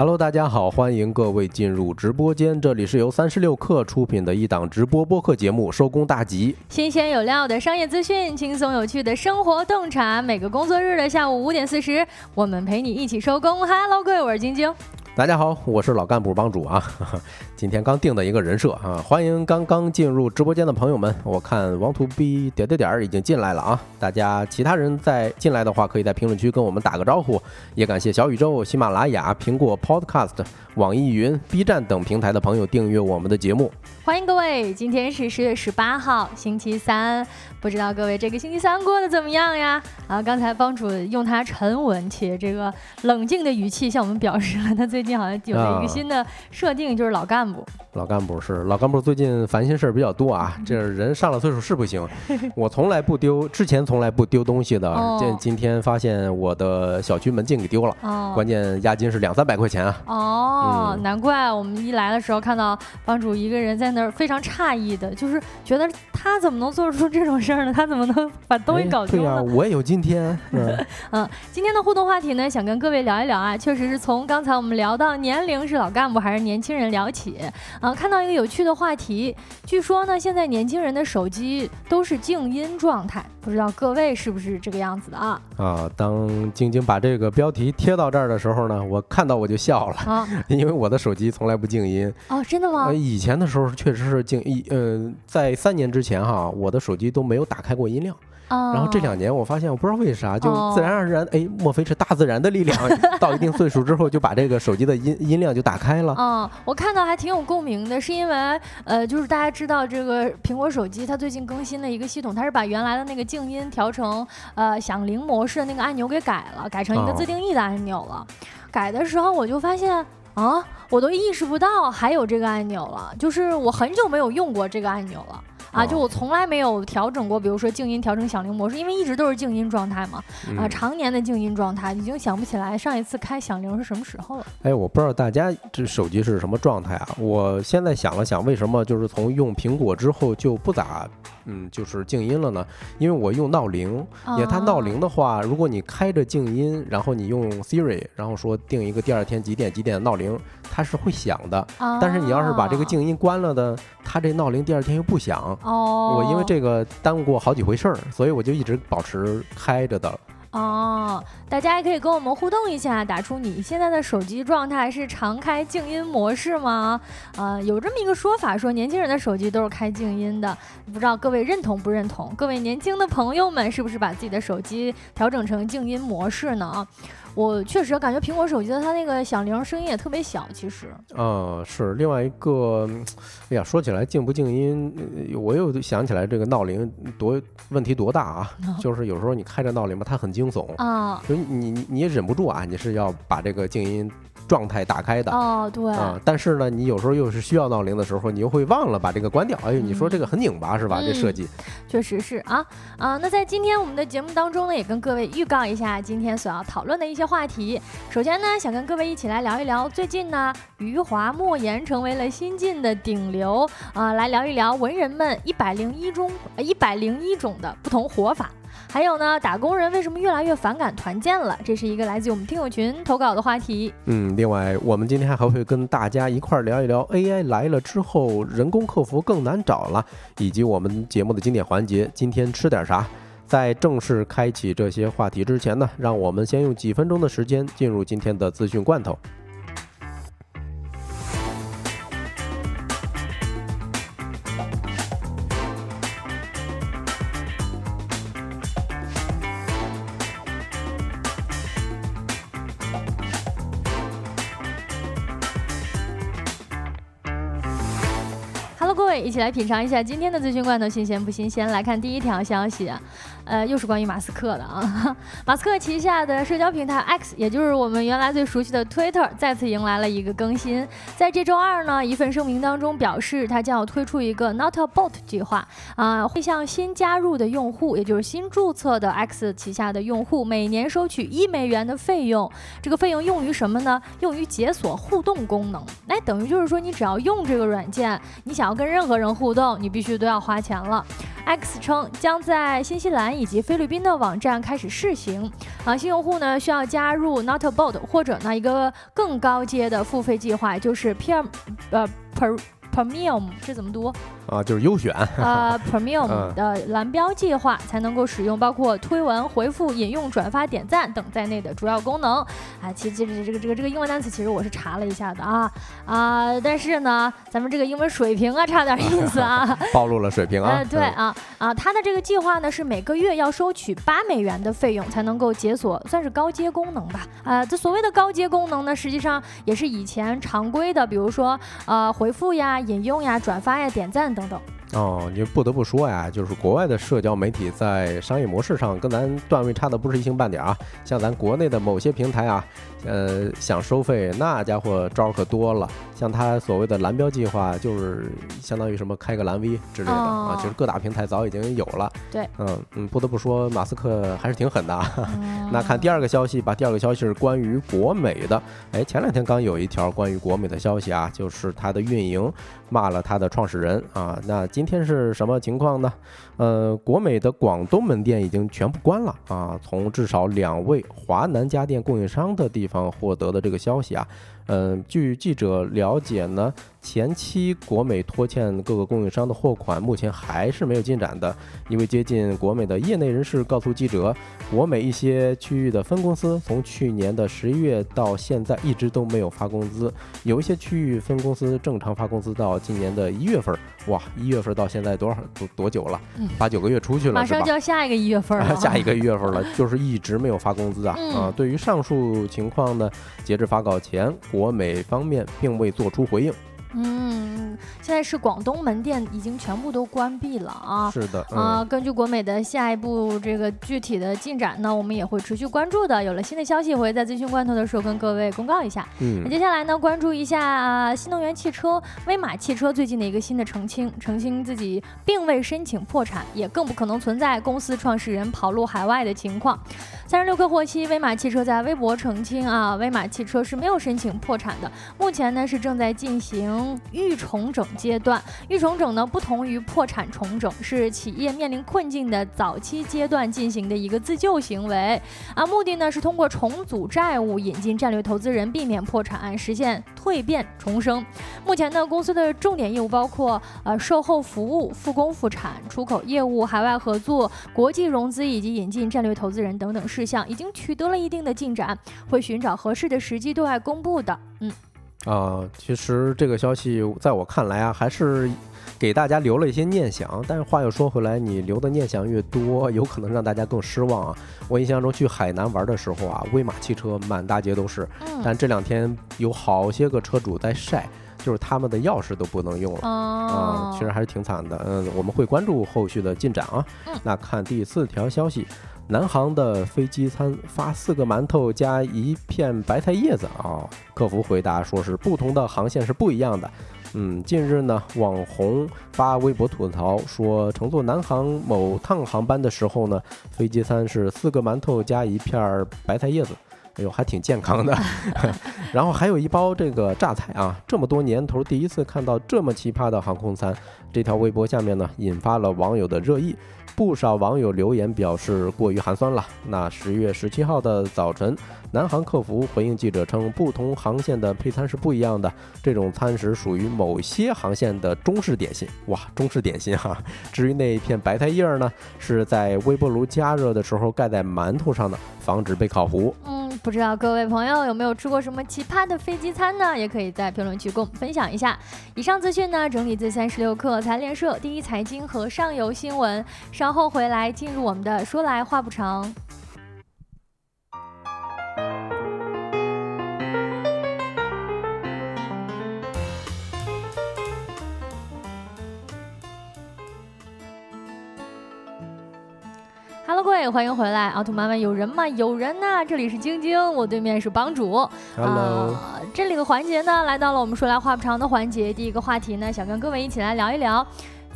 Hello，大家好，欢迎各位进入直播间，这里是由三十六氪出品的一档直播播客节目，收工大吉，新鲜有料的商业资讯，轻松有趣的生活洞察，每个工作日的下午五点四十，我们陪你一起收工。Hello，各位，我是晶晶。大家好，我是老干部帮主啊，今天刚定的一个人设啊，欢迎刚刚进入直播间的朋友们。我看王图 B 点点点已经进来了啊，大家其他人在进来的话，可以在评论区跟我们打个招呼。也感谢小宇宙、喜马拉雅、苹果 Podcast、网易云、B 站等平台的朋友订阅我们的节目。欢迎各位，今天是十月十八号，星期三。不知道各位这个星期三过得怎么样呀？啊，刚才帮主用他沉稳且这个冷静的语气向我们表示了，他最近好像有了一个新的设定，就是老干部。老干部是老干部，最近烦心事儿比较多啊。这人上了岁数是不行，我从来不丢，之前从来不丢东西的。今今天发现我的小区门禁给丢了，关键押金是两三百块钱啊。哦，难怪我们一来的时候看到帮主一个人在那儿，非常诧异的，就是觉得他怎么能做出这种事儿呢。他怎么能把东西搞丢了？对呀，我也有今天。嗯，今天的互动话题呢，想跟各位聊一聊啊，确实是从刚才我们聊到年龄是老干部还是年轻人聊起啊，看到一个有趣的话题，据说呢，现在年轻人的手机都是静音状态，不知道各位是不是这个样子的啊？啊，当晶晶把这个标题贴到这儿的时候呢，我看到我就笑了啊，因为我的手机从来不静音哦，真的吗？以前的时候确实是静一，呃，在三年之前哈，我的手机都没。有打开过音量，然后这两年我发现，我不知道为啥，就自然而然，哎，莫非是大自然的力量？到一定岁数之后，就把这个手机的音音量就打开了。嗯，我看到还挺有共鸣的，是因为，呃，就是大家知道这个苹果手机，它最近更新了一个系统，它是把原来的那个静音调成呃响铃模式的那个按钮给改了，改成一个自定义的按钮了。改的时候我就发现，啊，我都意识不到还有这个按钮了，就是我很久没有用过这个按钮了。啊，就我从来没有调整过，比如说静音调成响铃模式，因为一直都是静音状态嘛。啊，常年的静音状态，已经想不起来上一次开响铃是什么时候了。哎，我不知道大家这手机是什么状态啊？我现在想了想，为什么就是从用苹果之后就不咋，嗯，就是静音了呢？因为我用闹铃，因为它闹铃的话，如果你开着静音，然后你用 Siri，然后说定一个第二天几点几点的闹铃，它是会响的。但是你要是把这个静音关了的，它这闹铃第二天又不响。哦，我因为这个耽误过好几回事儿，所以我就一直保持开着的。哦，大家也可以跟我们互动一下，打出你现在的手机状态是常开静音模式吗？呃，有这么一个说法，说年轻人的手机都是开静音的，不知道各位认同不认同？各位年轻的朋友们，是不是把自己的手机调整成静音模式呢？啊我确实感觉苹果手机的它那个响铃声音也特别小，其实。嗯，是另外一个，哎呀，说起来静不静音，我又想起来这个闹铃多问题多大 啊！就是有时候你开着闹铃吧，它很惊悚啊，就你你你也忍不住啊，你是要把这个静音。状态打开的哦，对啊，但是呢，你有时候又是需要闹铃的时候，你又会忘了把这个关掉。哎呦，你说这个很拧巴是吧？这设计确实是啊啊。那在今天我们的节目当中呢，也跟各位预告一下今天所要讨论的一些话题。首先呢，想跟各位一起来聊一聊最近呢，余华莫言成为了新晋的顶流啊，来聊一聊文人们一百零一中一百零一种的不同活法。还有呢，打工人为什么越来越反感团建了？这是一个来自我们听友群投稿的话题。嗯，另外，我们今天还会跟大家一块儿聊一聊 AI 来了之后，人工客服更难找了，以及我们节目的经典环节，今天吃点啥？在正式开启这些话题之前呢，让我们先用几分钟的时间进入今天的资讯罐头。来品尝一下今天的资讯罐头新鲜不新鲜？来看第一条消息。呃，又是关于马斯克的啊。马斯克旗下的社交平台 X，也就是我们原来最熟悉的 Twitter，再次迎来了一个更新。在这周二呢，一份声明当中表示，他将要推出一个 Not a Bot 计划啊，会向新加入的用户，也就是新注册的 X 旗下的用户，每年收取一美元的费用。这个费用用于什么呢？用于解锁互动功能。那等于就是说，你只要用这个软件，你想要跟任何人互动，你必须都要花钱了。X 称将在新西兰以及菲律宾的网站开始试行。啊，新用户呢需要加入 Notabot 或者呢一个更高阶的付费计划，就是 P，呃 Per Premium 是怎么读？啊，就是优选呃 Premium 的蓝标计划才能够使用包括推文、回复、引用、转发、点赞等在内的主要功能。啊，其实这个这个这个这个英文单词其实我是查了一下的啊啊，但是呢，咱们这个英文水平啊差点意思啊，暴露了水平啊。对啊啊，它的这个计划呢是每个月要收取八美元的费用才能够解锁，算是高阶功能吧。啊，这所谓的高阶功能呢，实际上也是以前常规的，比如说呃回复呀、引用呀、转发呀、点赞等。等。哦，你不得不说呀，就是国外的社交媒体在商业模式上跟咱段位差的不是一星半点啊。像咱国内的某些平台啊，呃，想收费那家伙招可多了。像他所谓的蓝标计划，就是相当于什么开个蓝 V 之类的啊，其实各大平台早已经有了。对，嗯嗯，不得不说马斯克还是挺狠的啊。那看第二个消息吧，第二个消息是关于国美的。哎，前两天刚有一条关于国美的消息啊，就是它的运营骂了它的创始人啊。那今明天是什么情况呢？呃，国美的广东门店已经全部关了啊。从至少两位华南家电供应商的地方获得的这个消息啊。嗯，据记者了解呢，前期国美拖欠各个供应商的货款，目前还是没有进展的。一位接近国美的业内人士告诉记者，国美一些区域的分公司从去年的十一月到现在一直都没有发工资，有一些区域分公司正常发工资到今年的一月份。哇，一月份到现在多少多多久了？八九个月出去了，马上就要下一个一月份了。下一个一月份了，就是一直没有发工资啊！啊，对于上述情况呢，截至发稿前，国美方面并未做出回应。嗯，现在是广东门店已经全部都关闭了啊！是的啊，根据国美的下一步这个具体的进展呢，我们也会持续关注的。有了新的消息，我会在资讯关头的时候跟各位公告一下。嗯，那接下来呢，关注一下新能源汽车威马汽车最近的一个新的澄清，澄清自己并未申请破产，也更不可能存在公司创始人跑路海外的情况。三十六氪获悉，威马汽车在微博澄清啊，威马汽车是没有申请破产的，目前呢是正在进行。预重整阶段，预重整呢不同于破产重整，是企业面临困境的早期阶段进行的一个自救行为啊。目的呢是通过重组债务，引进战略投资人，避免破产，实现蜕变重生。目前呢，公司的重点业务包括呃售后服务、复工复产、出口业务、海外合作、国际融资以及引进战略投资人等等事项，已经取得了一定的进展，会寻找合适的时机对外公布的。嗯。啊，其实这个消息在我看来啊，还是给大家留了一些念想。但是话又说回来，你留的念想越多，有可能让大家更失望啊。我印象中去海南玩的时候啊，威马汽车满大街都是，但这两天有好些个车主在晒，就是他们的钥匙都不能用了啊，其实还是挺惨的。嗯，我们会关注后续的进展啊。那看第四条消息。南航的飞机餐发四个馒头加一片白菜叶子啊！客服回答说是不同的航线是不一样的。嗯，近日呢，网红发微博吐槽说，乘坐南航某趟航班的时候呢，飞机餐是四个馒头加一片白菜叶子，哎呦，还挺健康的。然后还有一包这个榨菜啊，这么多年头第一次看到这么奇葩的航空餐。这条微博下面呢，引发了网友的热议。不少网友留言表示过于寒酸了。那十月十七号的早晨，南航客服回应记者称，不同航线的配餐是不一样的，这种餐食属于某些航线的中式点心。哇，中式点心哈！至于那一片白菜叶儿呢，是在微波炉加热的时候盖在馒头上的，防止被烤糊。嗯，不知道各位朋友有没有吃过什么奇葩的飞机餐呢？也可以在评论区跟我们分享一下。以上资讯呢，整理自三十六氪财联社、第一财经和上游新闻。稍后回来进入我们的说来话不长。Hello，各位，欢迎回来！奥特曼们有人吗？有人呐！这里是晶晶，我对面是帮主。Hello，这里的环节呢，来到了我们说来话不长的环节。第一个话题呢，想跟各位一起来聊一聊。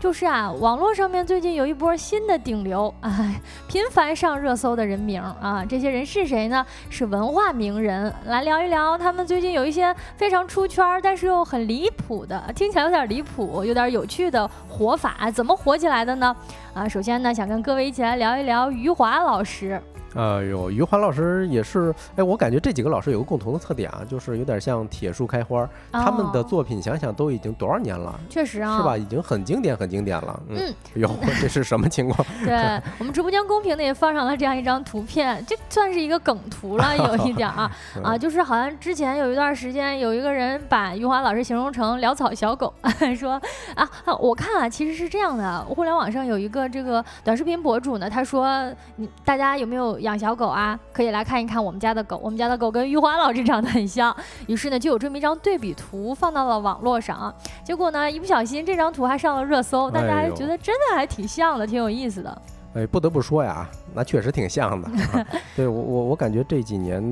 就是啊，网络上面最近有一波新的顶流，哎，频繁上热搜的人名啊，这些人是谁呢？是文化名人，来聊一聊他们最近有一些非常出圈，但是又很离谱的，听起来有点离谱，有点有趣的活法，怎么火起来的呢？啊，首先呢，想跟各位一起来聊一聊余华老师。哎呦，余华老师也是，哎，我感觉这几个老师有个共同的特点啊，就是有点像铁树开花。他们的作品想想都已经多少年了？确实啊，是吧？已经很经典，很经典了。嗯，哟，这是什么情况？对我们直播间公屏呢也放上了这样一张图片，这算是一个梗图了，有一点啊啊，就是好像之前有一段时间有一个人把余华老师形容成潦草小狗，说啊，我看啊，其实是这样的，互联网上有一个这个短视频博主呢，他说你大家有没有？养小狗啊，可以来看一看我们家的狗。我们家的狗跟玉华老师长得很像，于是呢，就有这么一张对比图放到了网络上啊。结果呢，一不小心这张图还上了热搜，大家还觉得真的还挺像的，挺有意思的。哎，不得不说呀，那确实挺像的。对我，我我感觉这几年，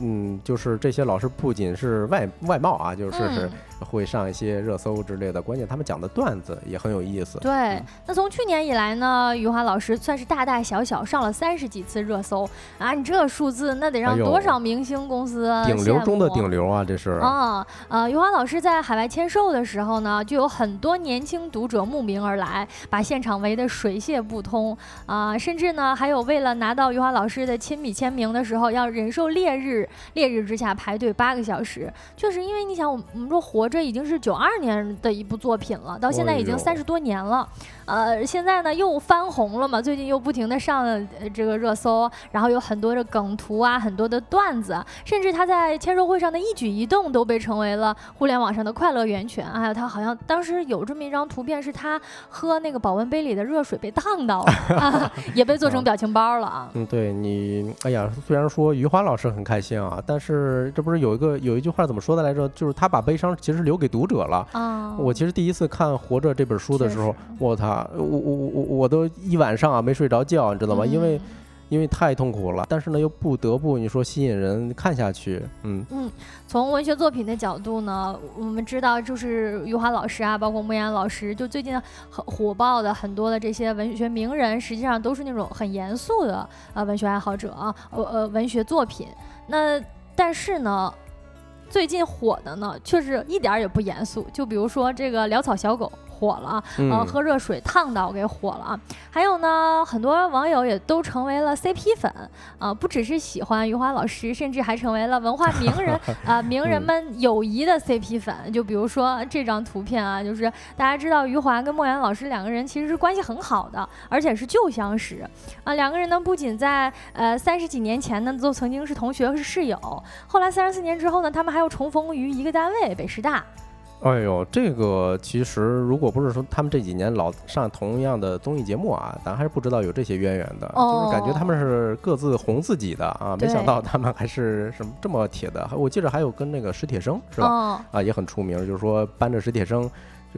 嗯，就是这些老师不仅是外外貌啊，就是是。会上一些热搜之类的，关键他们讲的段子也很有意思。对，那从去年以来呢，余华老师算是大大小小上了三十几次热搜啊！你这数字，那得让多少明星公司顶流中的顶流啊！这是啊，呃，余华老师在海外签售的时候呢，就有很多年轻读者慕名而来，把现场围得水泄不通啊！甚至呢，还有为了拿到余华老师的亲笔签名的时候，要忍受烈日烈日之下排队八个小时。就是因为你想，我们我们说活。这已经是九二年的一部作品了，到现在已经三十多年了。呃，现在呢又翻红了嘛，最近又不停的上这个热搜，然后有很多的梗图啊，很多的段子，甚至他在签售会上的一举一动都被成为了互联网上的快乐源泉。还有他好像当时有这么一张图片，是他喝那个保温杯里的热水被烫到了，也被做成表情包了啊。嗯，对你，哎呀，虽然说余华老师很开心啊，但是这不是有一个有一句话怎么说的来着？就是他把悲伤其实。留给读者了啊！我其实第一次看《活着》这本书的时候，我操，我我我我我都一晚上啊没睡着觉，你知道吗？因为因为太痛苦了，但是呢又不得不你说吸引人看下去，嗯嗯。从文学作品的角度呢，我们知道就是余华老师啊，包括莫言老师，就最近很火爆的很多的这些文学名人，实际上都是那种很严肃的呃文学爱好者啊，呃呃文学作品。那但是呢？最近火的呢，确实一点儿也不严肃。就比如说这个潦草小狗。火了，呃，喝热水烫到给火了啊！还有呢，很多网友也都成为了 CP 粉啊，不只是喜欢余华老师，甚至还成为了文化名人 啊，名人们友谊的 CP 粉。就比如说这张图片啊，就是大家知道余华跟莫言老师两个人其实是关系很好的，而且是旧相识啊。两个人呢，不仅在呃三十几年前呢都曾经是同学是室友，后来三十四年之后呢，他们还要重逢于一个单位北师大。哎呦，这个其实如果不是说他们这几年老上同样的综艺节目啊，咱还是不知道有这些渊源的。就是感觉他们是各自红自己的啊，没想到他们还是什么这么铁的。我记得还有跟那个史铁生是吧？啊，也很出名，就是说搬着史铁生。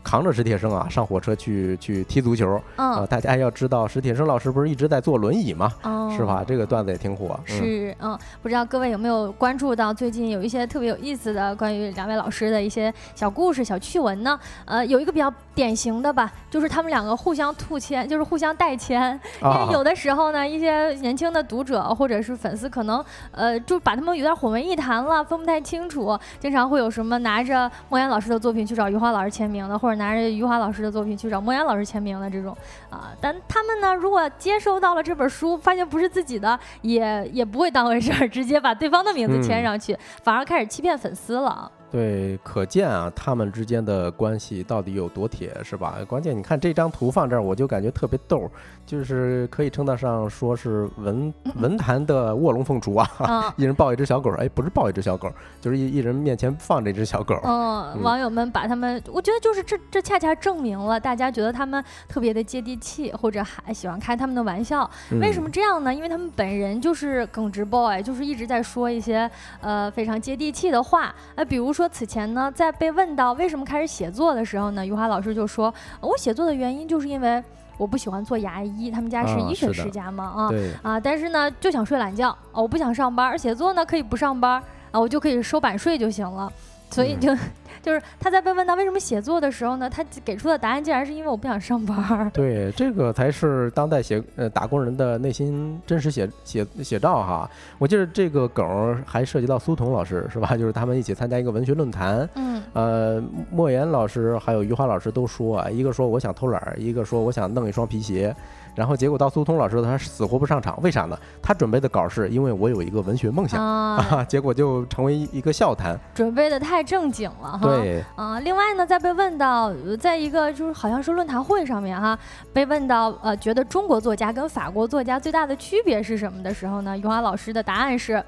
扛着史铁生啊，上火车去去踢足球。嗯，大家要知道，史铁生老师不是一直在坐轮椅吗？是吧？这个段子也挺火。是，嗯，不知道各位有没有关注到最近有一些特别有意思的关于两位老师的一些小故事、小趣闻呢？呃，有一个比较典型的吧，就是他们两个互相吐签，就是互相代签。因为有的时候呢，一些年轻的读者或者是粉丝可能呃，就把他们有点混为一谈了，分不太清楚。经常会有什么拿着莫言老师的作品去找余华老师签名的。或者拿着余华老师的作品去找莫言老师签名的这种啊，但他们呢，如果接收到了这本书，发现不是自己的，也也不会当回事儿，直接把对方的名字签上去，反而开始欺骗粉丝了。对，可见啊，他们之间的关系到底有多铁，是吧？关键你看这张图放这儿，我就感觉特别逗，就是可以称得上说是文文坛的卧龙凤雏啊！一人抱一只小狗，哎，不是抱一只小狗，就是一一人面前放着一只小狗。嗯，网友们把他们，我觉得就是这这恰恰证明了大家觉得他们特别的接地气，或者还喜欢开他们的玩笑。为什么这样呢？因为他们本人就是耿直 boy，就是一直在说一些呃非常接地气的话，哎，比如说。此前呢，在被问到为什么开始写作的时候呢，余华老师就说：“我写作的原因就是因为我不喜欢做牙医，他们家是医学世家嘛，啊啊，但是呢就想睡懒觉啊，我不想上班，写作呢可以不上班啊，我就可以收版税就行了，所以就就是他在被问到为什么写作的时候呢，他给出的答案竟然是因为我不想上班。对，这个才是当代写呃打工人的内心真实写写写照哈。我记得这个梗还涉及到苏童老师是吧？就是他们一起参加一个文学论坛，嗯，呃，莫言老师还有余华老师都说啊，一个说我想偷懒，一个说我想弄一双皮鞋。然后结果到苏通老师，他死活不上场，为啥呢？他准备的稿是因为我有一个文学梦想 啊，结果就成为一个笑谈，准备的太正经了哈。对啊，另外呢，在被问到，在一个就是好像是论坛会上面哈，被问到呃，觉得中国作家跟法国作家最大的区别是什么的时候呢，余华老师的答案是。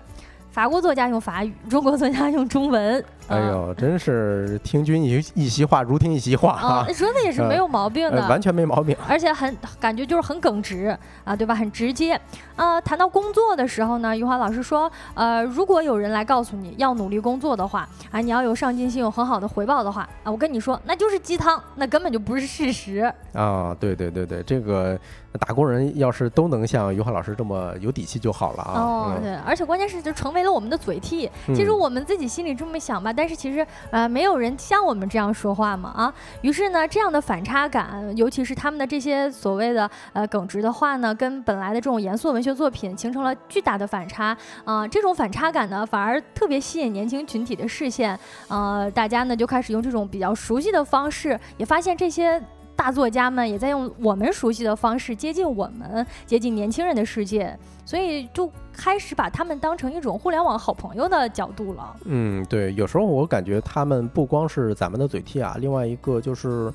法国作家用法语，中国作家用中文。哎呦，真是听君一一席话，如听一席话啊！说的也是没有毛病的，完全没毛病，而且很感觉就是很耿直啊，对吧？很直接啊。谈到工作的时候呢，余华老师说，呃，如果有人来告诉你要努力工作的话，啊，你要有上进心，有很好的回报的话，啊，我跟你说，那就是鸡汤，那根本就不是事实啊！对对对对，这个。打工人要是都能像余华老师这么有底气就好了啊！哦，对，而且关键是就成为了我们的嘴替。其实我们自己心里这么想吧，但是其实呃，没有人像我们这样说话嘛啊！于是呢，这样的反差感，尤其是他们的这些所谓的呃耿直的话呢，跟本来的这种严肃文学作品形成了巨大的反差啊！这种反差感呢，反而特别吸引年轻群体的视线，呃，大家呢就开始用这种比较熟悉的方式，也发现这些。大作家们也在用我们熟悉的方式接近我们，接近年轻人的世界，所以就开始把他们当成一种互联网好朋友的角度了。嗯，对，有时候我感觉他们不光是咱们的嘴替啊，另外一个就是，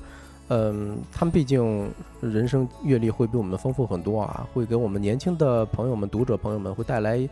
嗯，他们毕竟人生阅历会比我们丰富很多啊，会给我们年轻的朋友们、读者朋友们会带来。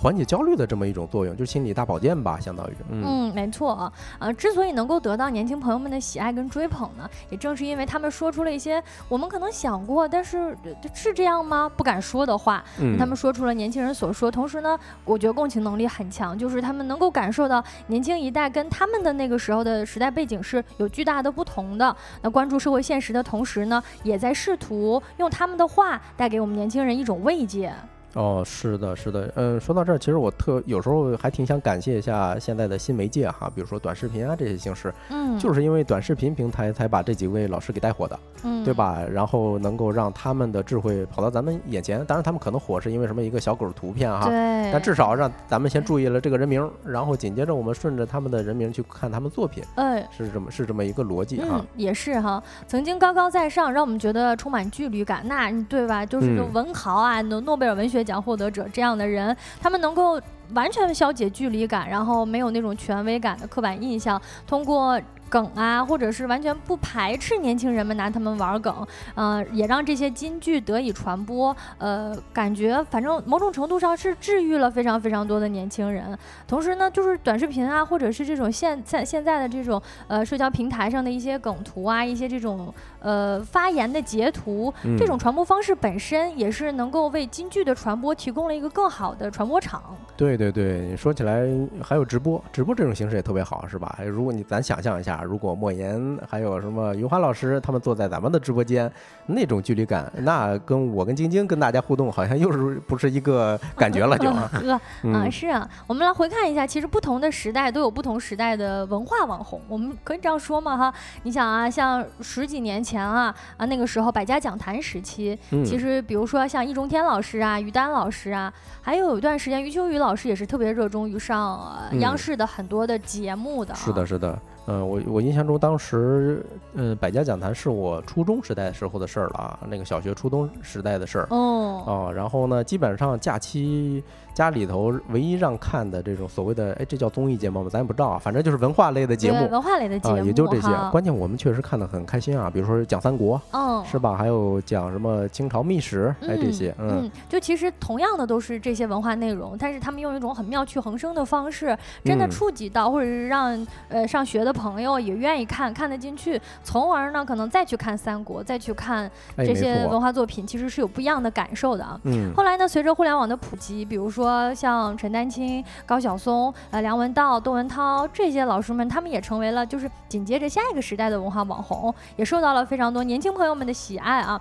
缓解焦虑的这么一种作用，就是心理大保健吧，相当于。嗯，没错啊。呃，之所以能够得到年轻朋友们的喜爱跟追捧呢，也正是因为他们说出了一些我们可能想过，但是是这样吗？不敢说的话。嗯。他们说出了年轻人所说，同时呢，我觉得共情能力很强，就是他们能够感受到年轻一代跟他们的那个时候的时代背景是有巨大的不同的。那关注社会现实的同时呢，也在试图用他们的话带给我们年轻人一种慰藉。哦，是的，是的，嗯，说到这儿，其实我特有时候还挺想感谢一下现在的新媒介哈，比如说短视频啊这些形式，嗯，就是因为短视频平台才把这几位老师给带火的，嗯，对吧？然后能够让他们的智慧跑到咱们眼前，当然他们可能火是因为什么一个小狗图片哈，对，但至少让咱们先注意了这个人名，然后紧接着我们顺着他们的人名去看他们作品，哎，是这么是这么一个逻辑哈，也是哈，曾经高高在上，让我们觉得充满距离感，那对吧？就是文豪啊，诺诺贝尔文学奖获得者这。这样的人，他们能够完全消解距离感，然后没有那种权威感的刻板印象，通过。梗啊，或者是完全不排斥年轻人们拿他们玩梗，呃，也让这些金句得以传播，呃，感觉反正某种程度上是治愈了非常非常多的年轻人。同时呢，就是短视频啊，或者是这种现在现在的这种呃社交平台上的一些梗图啊，一些这种呃发言的截图，这种传播方式本身也是能够为金句的传播提供了一个更好的传播场。对对对，说起来还有直播，直播这种形式也特别好，是吧？如果你咱想象一下。如果莫言还有什么余华老师他们坐在咱们的直播间，那种距离感，那跟我跟晶晶跟大家互动，好像又是不是一个感觉了？就呵啊，是啊，我们来回看一下，其实不同的时代都有不同时代的文化网红，我们可以这样说嘛？哈，你想啊，像十几年前啊啊那个时候百家讲坛时期，其实比如说像易中天老师啊、于丹老师啊，还有有一段时间余秋雨老师也是特别热衷于上央视的很多的节目的。是的，是的。嗯，我我印象中当时，嗯，百家讲坛是我初中时代时候的事儿了啊，那个小学、初中时代的事儿。哦，哦，然后呢，基本上假期。家里头唯一让看的这种所谓的，哎，这叫综艺节目吗？咱也不知道啊，反正就是文化类的节目，文化类的节目啊，也就这些。关键我们确实看得很开心啊，比如说讲三国，嗯，是吧？还有讲什么清朝秘史，哎，这些，嗯，就其实同样的都是这些文化内容，但是他们用一种很妙趣横生的方式，真的触及到，或者是让呃上学的朋友也愿意看，看得进去，从而呢可能再去看三国，再去看这些文化作品，其实是有不一样的感受的啊。嗯，后来呢，随着互联网的普及，比如说。说像陈丹青、高晓松、呃梁文道、窦文涛这些老师们，他们也成为了就是紧接着下一个时代的文化网红，也受到了非常多年轻朋友们的喜爱啊。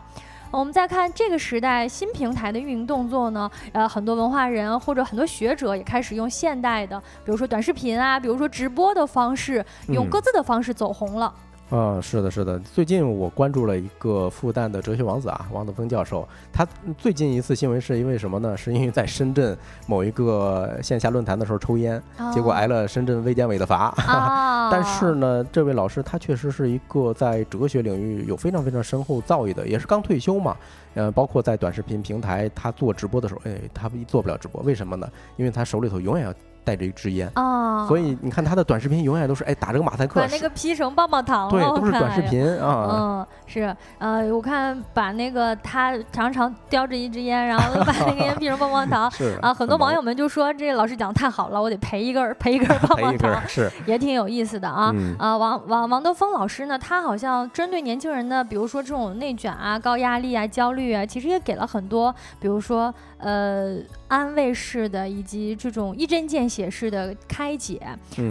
我们再看这个时代新平台的运营动作呢，呃，很多文化人或者很多学者也开始用现代的，比如说短视频啊，比如说直播的方式，用各自的方式走红了。啊，是的，是的。最近我关注了一个复旦的哲学王子啊，王德峰教授。他最近一次新闻是因为什么呢？是因为在深圳某一个线下论坛的时候抽烟，结果挨了深圳卫健委的罚。但是呢，这位老师他确实是一个在哲学领域有非常非常深厚造诣的，也是刚退休嘛。呃，包括在短视频平台他做直播的时候，哎，他做不了直播，为什么呢？因为他手里头永远要。带着一支烟。啊，所以你看他的短视频永远都是哎打这个马赛克，把那个 P 成棒棒糖，对，都是短视频啊。嗯，是。呃，我看把那个他常常叼着一支烟，然后把那个烟 P 成棒棒糖，是啊，很多网友们就说这老师讲的太好了，我得赔一根 赔一根棒棒糖，是。也挺有意思的啊。啊，王王王德峰老师呢，他好像针对年轻人的，比如说这种内卷啊、高压力啊、焦虑啊，其实也给了很多，比如说呃安慰式的以及这种一针见血式的。开解，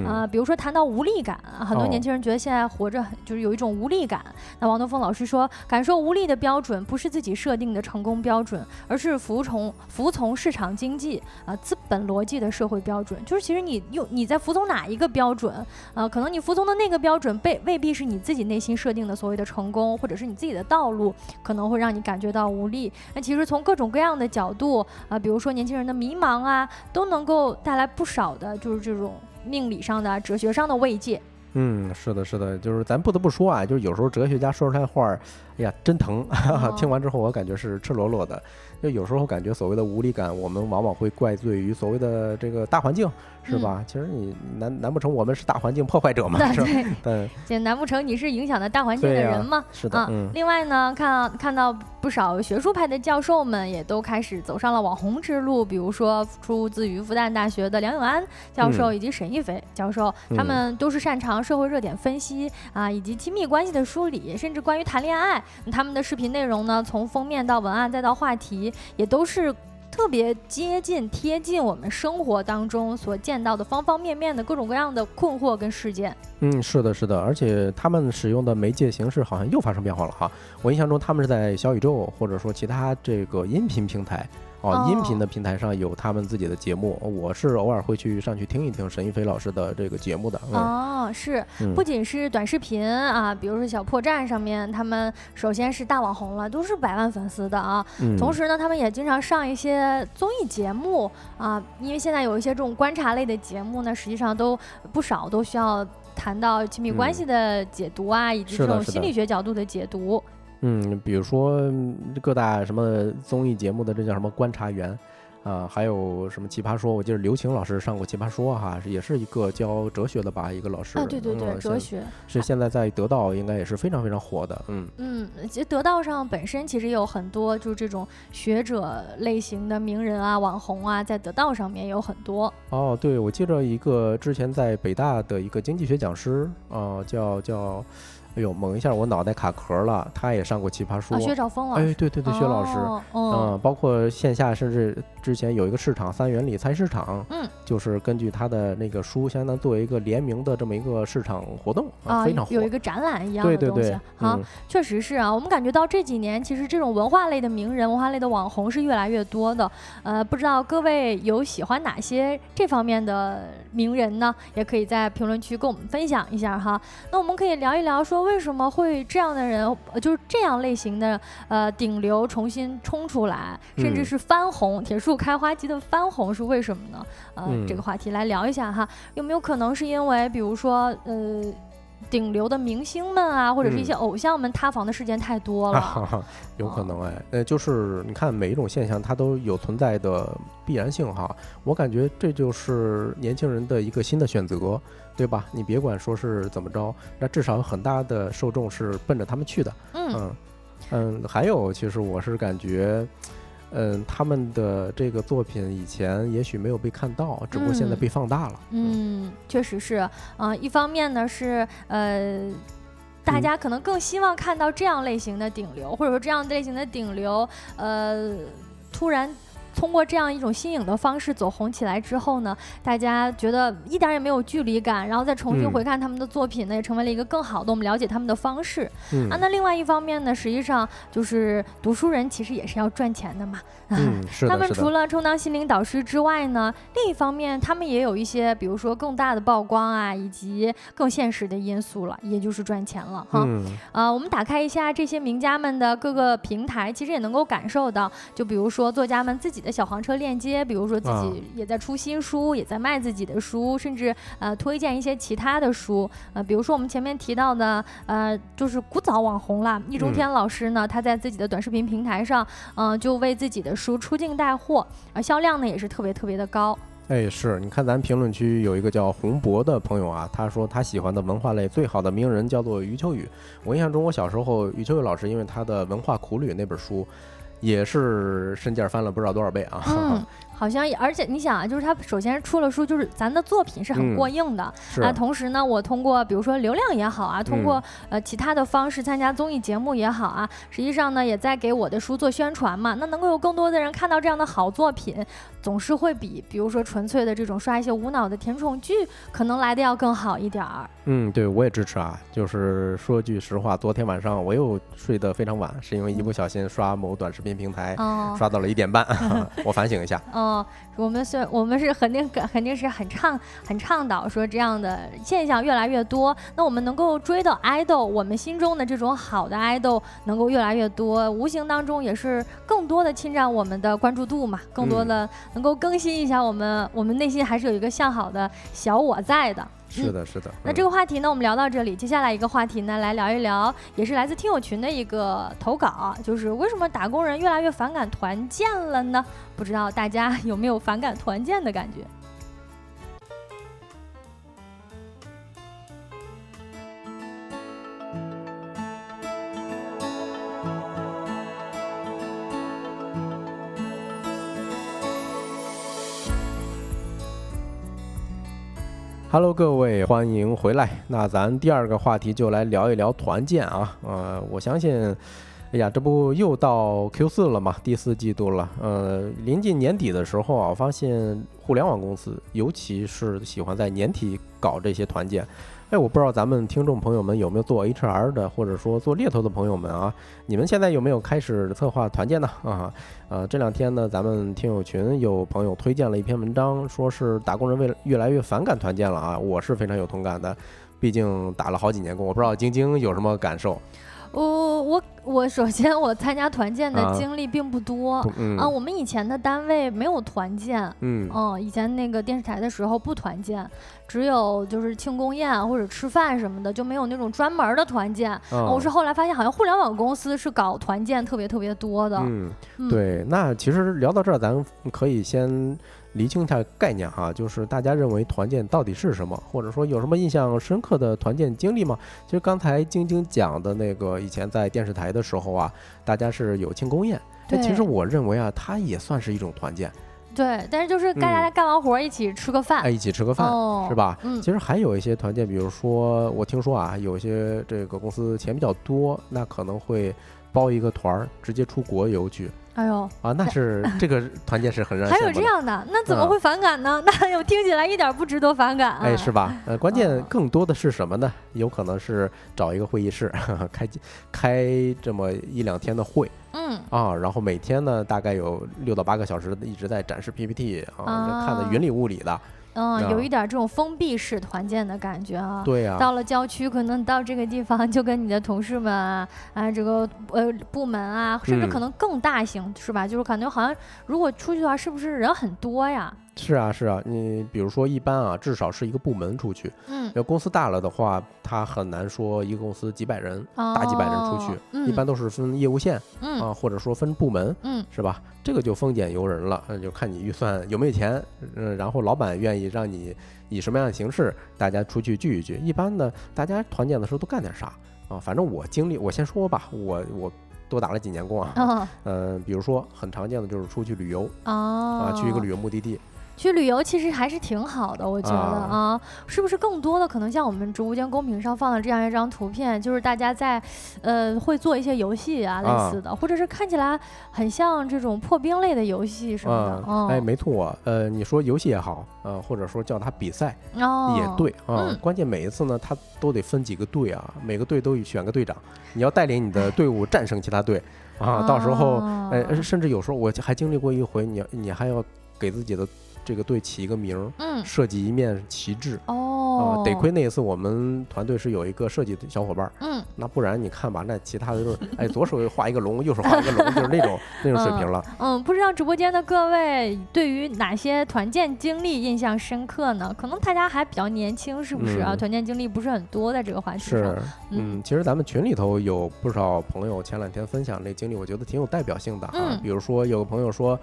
啊，比如说谈到无力感，很多年轻人觉得现在活着很就是有一种无力感。那王东峰老师说，感受无力的标准不是自己设定的成功标准，而是服从服从市场经济啊资本逻辑的社会标准。就是其实你用你在服从哪一个标准啊？可能你服从的那个标准被未必是你自己内心设定的所谓的成功，或者是你自己的道路，可能会让你感觉到无力。那其实从各种各样的角度啊，比如说年轻人的迷茫啊，都能够带来不少的，就是这种。命理上的、哲学上的慰藉。嗯，是的，是的，就是咱不得不说啊，就是有时候哲学家说出来的话，哎呀，真疼。听完之后，我感觉是赤裸裸的。就有时候感觉所谓的无力感，我们往往会怪罪于所谓的这个大环境。是吧？其实你难难不成我们是大环境破坏者吗？对对，这 难不成你是影响的大环境的人吗？是的。嗯。另外呢，看看到不少学术派的教授们也都开始走上了网红之路，比如说出自于复旦大学的梁永安教授以及沈一斐教授，他们都是擅长社会热点分析啊，以及亲密关系的梳理，甚至关于谈恋爱，他们的视频内容呢，从封面到文案再到话题，也都是。特别接近、贴近我们生活当中所见到的方方面面的各种各样的困惑跟事件。嗯，是的，是的，而且他们使用的媒介形式好像又发生变化了哈。我印象中他们是在小宇宙或者说其他这个音频平台。哦，音频的平台上有他们自己的节目，我是偶尔会去上去听一听沈一飞老师的这个节目的。哦，是，不仅是短视频啊，比如说小破站上面，他们首先是大网红了，都是百万粉丝的啊。同时呢，他们也经常上一些综艺节目啊，因为现在有一些这种观察类的节目呢，实际上都不少都需要谈到亲密关系的解读啊，以及这种心理学角度的解读。嗯，比如说各大什么综艺节目的这叫什么观察员，啊，还有什么奇葩说？我记得刘晴老师上过奇葩说哈，也是一个教哲学的吧，一个老师。啊，对对对，哲学是现在在得到应该也是非常非常火的。嗯嗯，其实得道上本身其实有很多就是这种学者类型的名人啊、网红啊，在得道上面有很多。哦，对，我记着一个之前在北大的一个经济学讲师，啊，叫叫。哎呦，猛一下，我脑袋卡壳了。他也上过《奇葩说》，薛兆丰老师。哎，对对对，薛老师，嗯，包括线下，甚至之前有一个市场三元理财市场，嗯，就是根据他的那个书，相当作为一个联名的这么一个市场活动啊，非常有一个展览一样的东西。好，确实是啊，我们感觉到这几年其实这种文化类的名人、文化类的网红是越来越多的。呃，不知道各位有喜欢哪些这方面的名人呢？也可以在评论区跟我们分享一下哈。那我们可以聊一聊说。为什么会这样的人，就是这样类型的呃顶流重新冲出来，甚至是翻红，铁树开花级的翻红是为什么呢？呃，这个话题来聊一下哈，有没有可能是因为比如说呃顶流的明星们啊，或者是一些偶像们塌房的事件太多了？有可能哎，呃，就是你看每一种现象它都有存在的必然性哈，我感觉这就是年轻人的一个新的选择。对吧？你别管说是怎么着，那至少有很大的受众是奔着他们去的。嗯嗯，还有，其实我是感觉，嗯，他们的这个作品以前也许没有被看到，只不过现在被放大了。嗯，确实是。嗯，一方面呢是呃，大家可能更希望看到这样类型的顶流，或者说这样类型的顶流，呃，突然。通过这样一种新颖的方式走红起来之后呢，大家觉得一点也没有距离感，然后再重新回看他们的作品呢，也成为了一个更好的我们了解他们的方式。啊，那另外一方面呢，实际上就是读书人其实也是要赚钱的嘛。嗯，是他们除了充当心灵导师之外呢，另一方面他们也有一些，比如说更大的曝光啊，以及更现实的因素了，也就是赚钱了哈。呃，我们打开一下这些名家们的各个平台，其实也能够感受到，就比如说作家们自己的小黄车链接，比如说自己也在出新书，也在卖自己的书，甚至呃推荐一些其他的书。呃，比如说我们前面提到的，呃，就是古早网红啦，易中天老师呢，他在自己的短视频平台上，嗯，就为自己的书出镜带货，而销量呢也是特别特别的高。哎，是你看咱评论区有一个叫洪博的朋友啊，他说他喜欢的文化类最好的名人叫做余秋雨。我印象中，我小时候余秋雨老师因为他的《文化苦旅》那本书，也是身价翻了不知道多少倍啊。好像，而且你想啊，就是他首先出了书，就是咱的作品是很过硬的。那同时呢，我通过比如说流量也好啊，通过呃其他的方式参加综艺节目也好啊，实际上呢也在给我的书做宣传嘛。那能够有更多的人看到这样的好作品，总是会比比如说纯粹的这种刷一些无脑的甜宠剧可能来的要更好一点儿。嗯，对，我也支持啊。就是说句实话，昨天晚上我又睡得非常晚，是因为一不小心刷某短视频平台刷到了一点半，我反省一下。哦，我们虽，我们是肯定肯定是很倡很倡导说这样的现象越来越多。那我们能够追到 idol，我们心中的这种好的 idol 能够越来越多，无形当中也是更多的侵占我们的关注度嘛，更多的能够更新一下我们，我们内心还是有一个向好的小我在的。是的，是的。那这个话题呢，我们聊到这里，接下来一个话题呢，来聊一聊，也是来自听友群的一个投稿，就是为什么打工人越来越反感团建了呢？不知道大家有没有反感团建的感觉？Hello，各位，欢迎回来。那咱第二个话题就来聊一聊团建啊。呃，我相信，哎呀，这不又到 Q 四了嘛，第四季度了。呃，临近年底的时候啊，我发现互联网公司，尤其是喜欢在年底搞这些团建。哎，我不知道咱们听众朋友们有没有做 HR 的，或者说做猎头的朋友们啊，你们现在有没有开始策划团建呢？啊，呃，这两天呢，咱们听友群有朋友推荐了一篇文章，说是打工人为了越来越反感团建了啊，我是非常有同感的，毕竟打了好几年工，我不知道晶晶有什么感受。我我我首先我参加团建的经历并不多啊，我们以前的单位没有团建，嗯，以前那个电视台的时候不团建，只有就是庆功宴或者吃饭什么的，就没有那种专门的团建。我是后来发现好像互联网公司是搞团建特别特别多的。嗯，对，那其实聊到这儿，咱可以先。厘清一下概念哈，就是大家认为团建到底是什么，或者说有什么印象深刻的团建经历吗？其实刚才晶晶讲的那个以前在电视台的时候啊，大家是有庆功宴，这其实我认为啊，它也算是一种团建。对，但是就是大家干完活一起吃个饭，哎，一起吃个饭是吧？嗯，其实还有一些团建，比如说我听说啊，有一些这个公司钱比较多，那可能会包一个团儿，直接出国游去。哎呦啊，那是这个团建是很让还有这样的，那怎么会反感呢？那又听起来一点不值得反感啊！哎，是吧？呃，关键更多的是什么呢？有可能是找一个会议室，开开这么一两天的会，嗯啊，然后每天呢大概有六到八个小时一直在展示 PPT 啊，看的云里雾里的。嗯，有一点这种封闭式团建的感觉啊。对呀。到了郊区，可能到这个地方就跟你的同事们啊，啊，这个呃部门啊，甚至可能更大型，是吧？就是感觉好像如果出去的话，是不是人很多呀？是啊，是啊，你比如说一般啊，至少是一个部门出去。嗯。要公司大了的话，他很难说一个公司几百人，大几百人出去。嗯。一般都是分业务线，嗯啊，或者说分部门，嗯，是吧？这个就丰俭由人了，那就看你预算有没有钱，嗯，然后老板愿意让你以什么样的形式，大家出去聚一聚。一般呢，大家团建的时候都干点啥啊？反正我经历，我先说吧，我我多打了几年工啊。嗯。比如说很常见的就是出去旅游啊，去一个旅游目的地。去旅游其实还是挺好的，我觉得啊，是不是更多的可能像我们直播间公屏上放的这样一张图片，就是大家在呃会做一些游戏啊类似的，或者是看起来很像这种破冰类的游戏什么的。哎，没错，呃，你说游戏也好，呃，或者说叫它比赛也对啊。关键每一次呢，它都得分几个队啊，每个队都选个队长，你要带领你的队伍战胜其他队啊。到时候，呃，甚至有时候我还经历过一回，你你还要给自己的。这个队起一个名儿，嗯，设计一面旗帜，哦，得亏那一次我们团队是有一个设计的小伙伴，嗯，那不然你看吧，那其他的都是，哎，左手画一个龙，右手画一个龙，就是那种 那种水平了。嗯，不知道直播间的各位对于哪些团建经历印象深刻呢？可能大家还比较年轻，是不是啊？团建经历不是很多，在这个话题上。是，嗯，其实咱们群里头有不少朋友前两天分享那经历，我觉得挺有代表性的啊。比如说有个朋友说。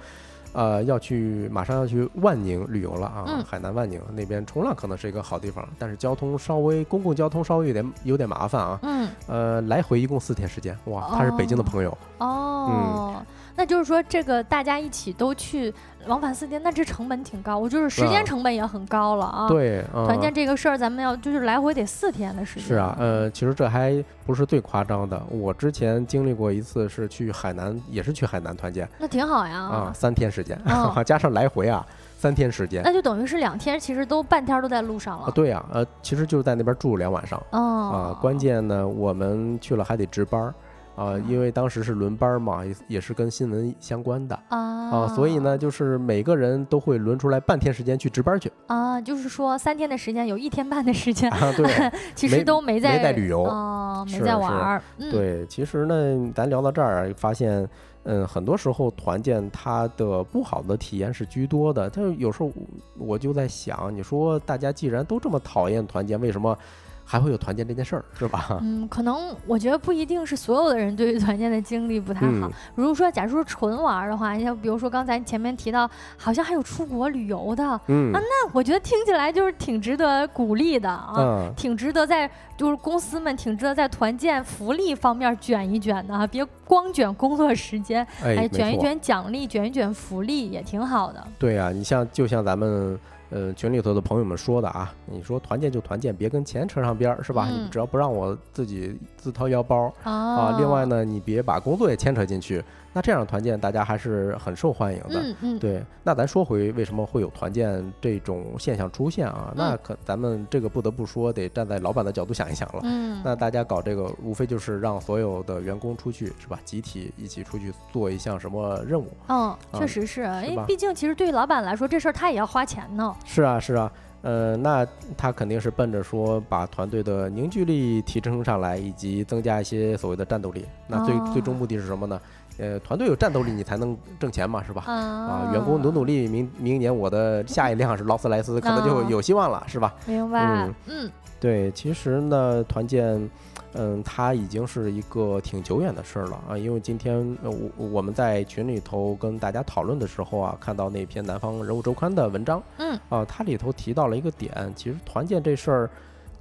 呃，要去马上要去万宁旅游了啊！海南万宁那边冲浪可能是一个好地方，但是交通稍微公共交通稍微有点有点麻烦啊。嗯，呃，来回一共四天时间，哇，他是北京的朋友哦。那就是说，这个大家一起都去往返四天，那这成本挺高，我就是时间成本也很高了啊。对，团建这个事儿，咱们要就是来回得四天的时间。是啊，呃，其实这还不是最夸张的。我之前经历过一次，是去海南，也是去海南团建，那挺好呀。啊，三天时间，加上来回啊，三天时间，那就等于是两天，其实都半天都在路上了。对呀，呃，其实就是在那边住两晚上。哦。啊，关键呢，我们去了还得值班。啊，因为当时是轮班嘛，也也是跟新闻相关的啊，所以呢，就是每个人都会轮出来半天时间去值班去啊，就是说三天的时间有一天半的时间啊，对，其实都没在没在旅游啊，没在玩儿。对，其实呢，咱聊到这儿发现，嗯，很多时候团建它的不好的体验是居多的。但是有时候我就在想，你说大家既然都这么讨厌团建，为什么？还会有团建这件事儿，是吧？嗯，可能我觉得不一定是所有的人对于团建的经历不太好。如果说，假如说纯玩的话，你像比如说刚才前面提到，好像还有出国旅游的，嗯，啊，那我觉得听起来就是挺值得鼓励的啊，挺值得在就是公司们挺值得在团建福利方面卷一卷的啊，别光卷工作时间，哎，卷一卷奖励，卷一卷福利也挺好的。对呀，你像就像咱们。呃，群里头的朋友们说的啊，你说团建就团建，别跟钱扯上边儿，是吧？你只要不让我自己自掏腰包啊，另外呢，你别把工作也牵扯进去。那这样团建大家还是很受欢迎的，嗯嗯，对。那咱说回为什么会有团建这种现象出现啊？那可咱们这个不得不说，得站在老板的角度想一想了。嗯，那大家搞这个无非就是让所有的员工出去，是吧？集体一起出去做一项什么任务？嗯，确实是，因为毕竟其实对于老板来说，这事儿他也要花钱呢。是啊，是啊。呃，那他肯定是奔着说把团队的凝聚力提升上来，以及增加一些所谓的战斗力。那最最终目的是什么呢？呃，团队有战斗力，你才能挣钱嘛，是吧？啊，员工努努力，明明年我的下一辆是劳斯莱斯，可能就有希望了，是吧？明白。嗯，对，其实呢，团建。嗯，它已经是一个挺久远的事儿了啊，因为今天我我们在群里头跟大家讨论的时候啊，看到那篇《南方人物周刊》的文章，嗯，啊，它里头提到了一个点，其实团建这事儿，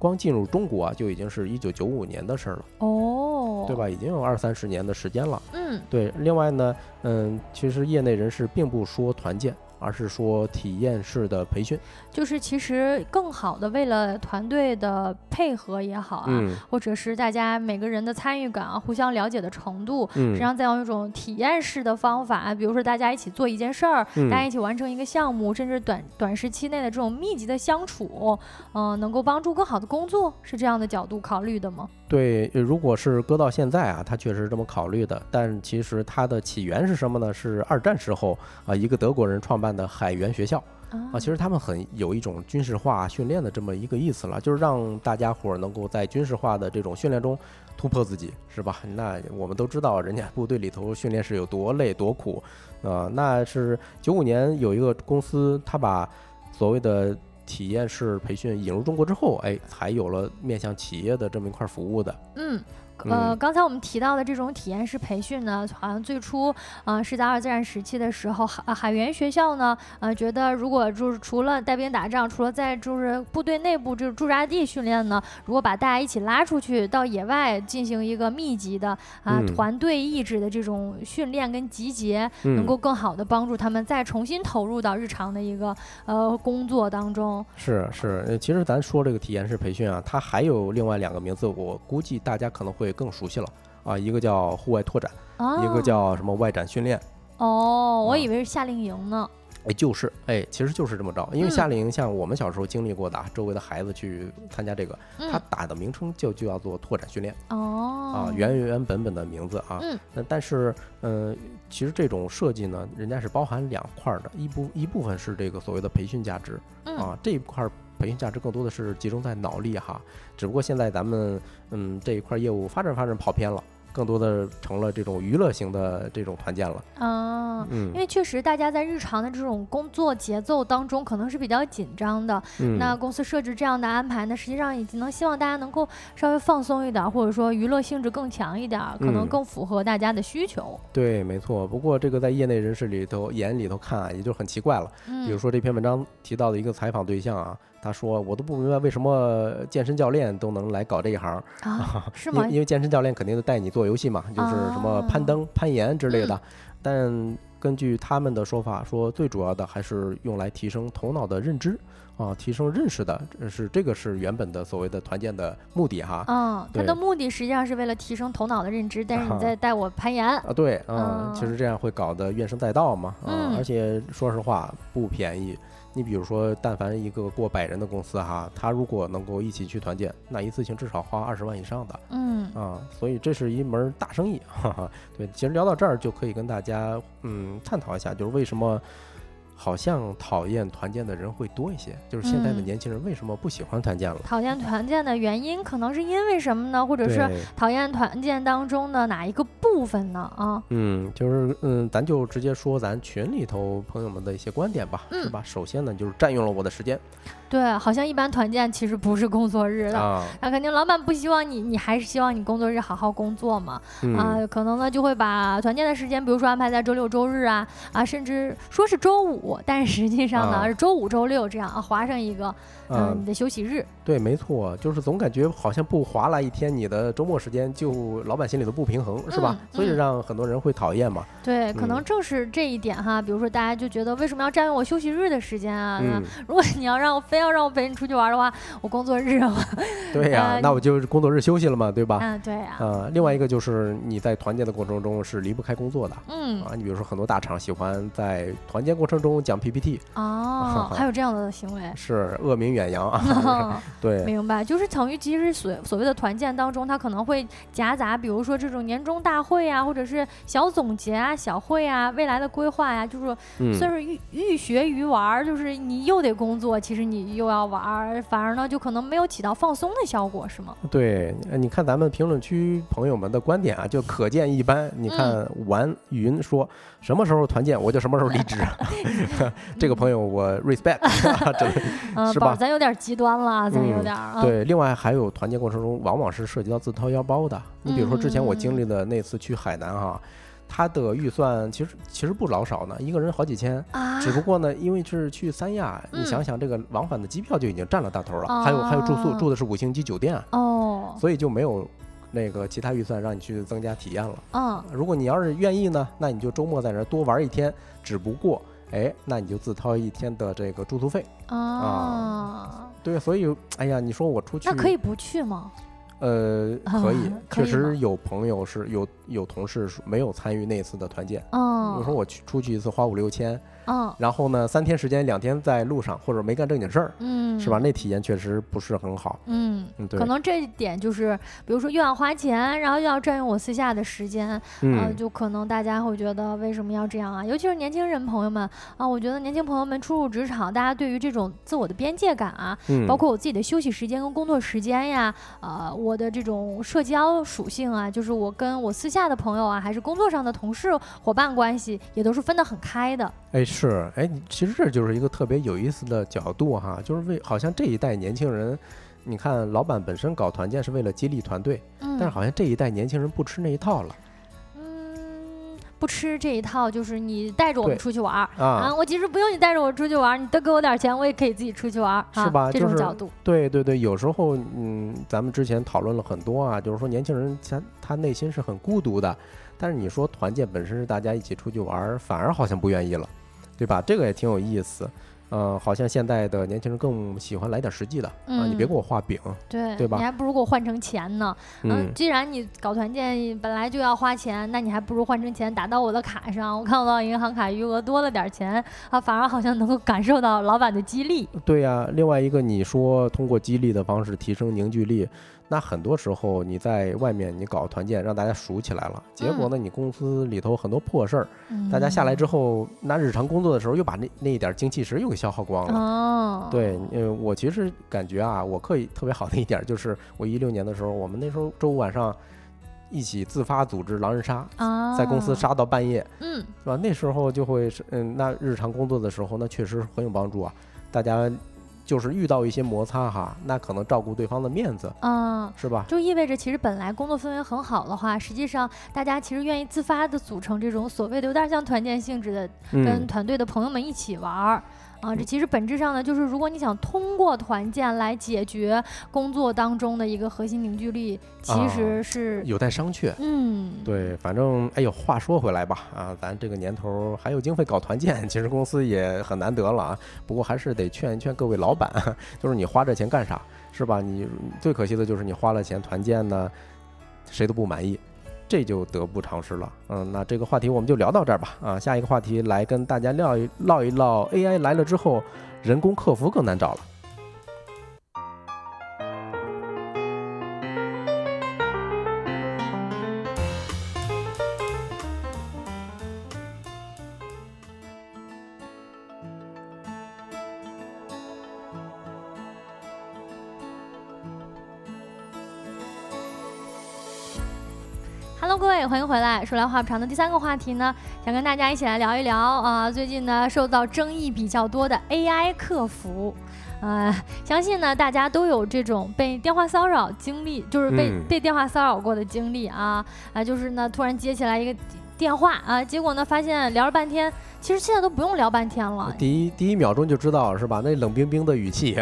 光进入中国啊，就已经是一九九五年的事儿了，哦，对吧？已经有二三十年的时间了，嗯，对。另外呢，嗯，其实业内人士并不说团建。而是说体验式的培训，就是其实更好的为了团队的配合也好啊，或者是大家每个人的参与感啊，互相了解的程度，实际上再用一种体验式的方法，比如说大家一起做一件事儿，大家一起完成一个项目，甚至短短时期内的这种密集的相处，嗯，能够帮助更好的工作，是这样的角度考虑的吗？对，如果是搁到现在啊，他确实这么考虑的。但其实它的起源是什么呢？是二战时候啊，一个德国人创办的海员学校啊。其实他们很有一种军事化训练的这么一个意思了，就是让大家伙儿能够在军事化的这种训练中突破自己，是吧？那我们都知道，人家部队里头训练是有多累多苦啊。那是九五年有一个公司，他把所谓的。体验式培训引入中国之后，哎，才有了面向企业的这么一块服务的。嗯，呃，刚才我们提到的这种体验式培训呢，好像最初啊是在二战时期的时候，海海员学校呢，呃，觉得如果就是除了带兵打仗，除了在就是部队内部就是驻扎地训练呢，如果把大家一起拉出去到野外进行一个密集的啊团队意志的这种训练跟集结，能够更好的帮助他们再重新投入到日常的一个呃工作当中。是是，其实咱说这个体验式培训啊，它还有另外两个名字，我估计大家可能会更熟悉了啊，一个叫户外拓展，一个叫什么外展训练。哦，我以为是夏令营呢。哎，就是，哎，其实就是这么着。因为夏令营，像我们小时候经历过的，周围的孩子去参加这个，他打的名称就就叫做拓展训练。哦，啊，原原本本的名字啊。嗯。那但是，嗯，其实这种设计呢，人家是包含两块的，一部一部分是这个所谓的培训价值。啊，这一块培训价值更多的是集中在脑力哈。只不过现在咱们，嗯，这一块业务发展发展跑偏了。更多的成了这种娱乐型的这种团建了啊，嗯，因为确实大家在日常的这种工作节奏当中可能是比较紧张的，那公司设置这样的安排呢，实际上已经能希望大家能够稍微放松一点，或者说娱乐性质更强一点，可能更符合大家的需求。对，没错。不过这个在业内人士里头眼里头看啊，也就很奇怪了。比如说这篇文章提到的一个采访对象啊。他说：“我都不明白为什么健身教练都能来搞这一行啊？是吗？因为健身教练肯定带你做游戏嘛，就是什么攀登、攀岩之类的。但根据他们的说法，说最主要的还是用来提升头脑的认知啊，提升认识的，是这个是原本的所谓的团建的目的哈。嗯，他的目的实际上是为了提升头脑的认知，但是你 在带我攀岩啊？对，嗯，其实这样会搞得怨声载道嘛。嗯，而且说实话不便宜。”你比如说，但凡一个过百人的公司哈，他如果能够一起去团建，那一次性至少花二十万以上的，嗯啊，所以这是一门大生意，哈哈。对，其实聊到这儿就可以跟大家嗯探讨一下，就是为什么。好像讨厌团建的人会多一些，就是现在的年轻人为什么不喜欢团建了？讨厌团建的原因可能是因为什么呢？或者是讨厌团建当中的哪一个部分呢？啊，嗯，就是嗯，咱就直接说咱群里头朋友们的一些观点吧，是吧？首先呢，就是占用了我的时间。对，好像一般团建其实不是工作日的，那肯定老板不希望你，你还是希望你工作日好好工作嘛。啊，可能呢就会把团建的时间，比如说安排在周六周日啊，啊，甚至说是周五，但是实际上呢是周五周六这样啊，划上一个嗯你的休息日。对，没错，就是总感觉好像不划拉一天你的周末时间，就老板心里头不平衡，是吧？所以让很多人会讨厌嘛。对，可能正是这一点哈，比如说大家就觉得为什么要占用我休息日的时间啊？如果你要让我。非要让我陪你出去玩的话，我工作日啊。对呀，那我就工作日休息了嘛，对吧？嗯，对呀。呃，另外一个就是你在团建的过程中是离不开工作的。嗯。啊，你比如说很多大厂喜欢在团建过程中讲 PPT。哦，还有这样的行为。是恶名远洋啊。对。明白，就是等于其实所所谓的团建当中，它可能会夹杂，比如说这种年终大会啊，或者是小总结啊、小会啊、未来的规划呀，就是算是欲欲学于玩，就是你又得工作，其实你。又要玩，反而呢，就可能没有起到放松的效果，是吗？对，你看咱们评论区朋友们的观点啊，就可见一斑。你看玩云说什么时候团建，我就什么时候离职。这个朋友我 respect，是吧？咱有点极端了，咱有点。对，另外还有团建过程中，往往是涉及到自掏腰包的。你比如说之前我经历的那次去海南哈。他的预算其实其实不老少呢，一个人好几千，啊只不过呢，因为是去三亚，你想想这个往返的机票就已经占了大头了，还有还有住宿，住的是五星级酒店，哦，所以就没有那个其他预算让你去增加体验了。嗯，如果你要是愿意呢，那你就周末在那多玩一天，只不过哎，那你就自掏一天的这个住宿费啊。对，所以哎呀，你说我出去那可以不去吗？呃，可以，确实有朋友是有有同事没有参与那次的团建。哦，我说我去出去一次花五六千。嗯，然后呢，三天时间，两天在路上或者没干正经事儿，嗯，是吧？那体验确实不是很好。嗯，对，可能这一点就是，比如说又要花钱，然后又要占用我私下的时间，嗯，就可能大家会觉得为什么要这样啊？尤其是年轻人朋友们啊，我觉得年轻朋友们初入职场，大家对于这种自我的边界感啊，包括我自己的休息时间跟工作时间呀，呃，我的这种社交属性啊，就是我跟我私下的朋友啊，还是工作上的同事伙伴关系，也都是分得很开的。哎，是，哎，其实这就是一个特别有意思的角度哈，就是为好像这一代年轻人，你看老板本身搞团建是为了激励团队，但是好像这一代年轻人不吃那一套了。不吃这一套，就是你带着我们出去玩儿啊！我其实不用你带着我出去玩儿，你多给我点钱，我也可以自己出去玩儿，是吧？这种角度，对对对，有时候嗯，咱们之前讨论了很多啊，就是说年轻人他他内心是很孤独的，但是你说团建本身是大家一起出去玩儿，反而好像不愿意了，对吧？这个也挺有意思。嗯，好像现在的年轻人更喜欢来点实际的啊！你别给我画饼，对对吧？你还不如给我换成钱呢。嗯，既然你搞团建本来就要花钱，那你还不如换成钱打到我的卡上。我看我银行卡余额多了点钱啊，反而好像能够感受到老板的激励。对呀，另外一个你说通过激励的方式提升凝聚力。那很多时候你在外面你搞团建让大家熟起来了，结果呢你公司里头很多破事儿，大家下来之后，那日常工作的时候又把那那一点精气神又给消耗光了。哦，对，呃，我其实感觉啊，我可以特别好的一点就是，我一六年的时候，我们那时候周五晚上一起自发组织狼人杀，在公司杀到半夜，嗯，是吧？那时候就会是，嗯，那日常工作的时候，那确实很有帮助啊，大家。就是遇到一些摩擦哈，那可能照顾对方的面子，嗯，是吧？就意味着其实本来工作氛围很好的话，实际上大家其实愿意自发的组成这种所谓的有点像团建性质的，跟团队的朋友们一起玩儿。啊，这其实本质上呢，就是如果你想通过团建来解决工作当中的一个核心凝聚力，其实是有待商榷。嗯，对，反正哎呦，话说回来吧，啊，咱这个年头还有经费搞团建，其实公司也很难得了啊。不过还是得劝一劝各位老板，就是你花这钱干啥，是吧？你最可惜的就是你花了钱团建呢，谁都不满意。这就得不偿失了，嗯，那这个话题我们就聊到这儿吧，啊，下一个话题来跟大家聊一唠一唠，AI 来了之后，人工客服更难找了。各位，欢迎回来。说来话不长的第三个话题呢，想跟大家一起来聊一聊啊，最近呢受到争议比较多的 AI 客服，呃，相信呢大家都有这种被电话骚扰经历，就是被被电话骚扰过的经历啊啊，就是呢突然接起来一个电话啊，结果呢发现聊了半天，其实现在都不用聊半天了，第一第一秒钟就知道是吧？那冷冰冰的语气。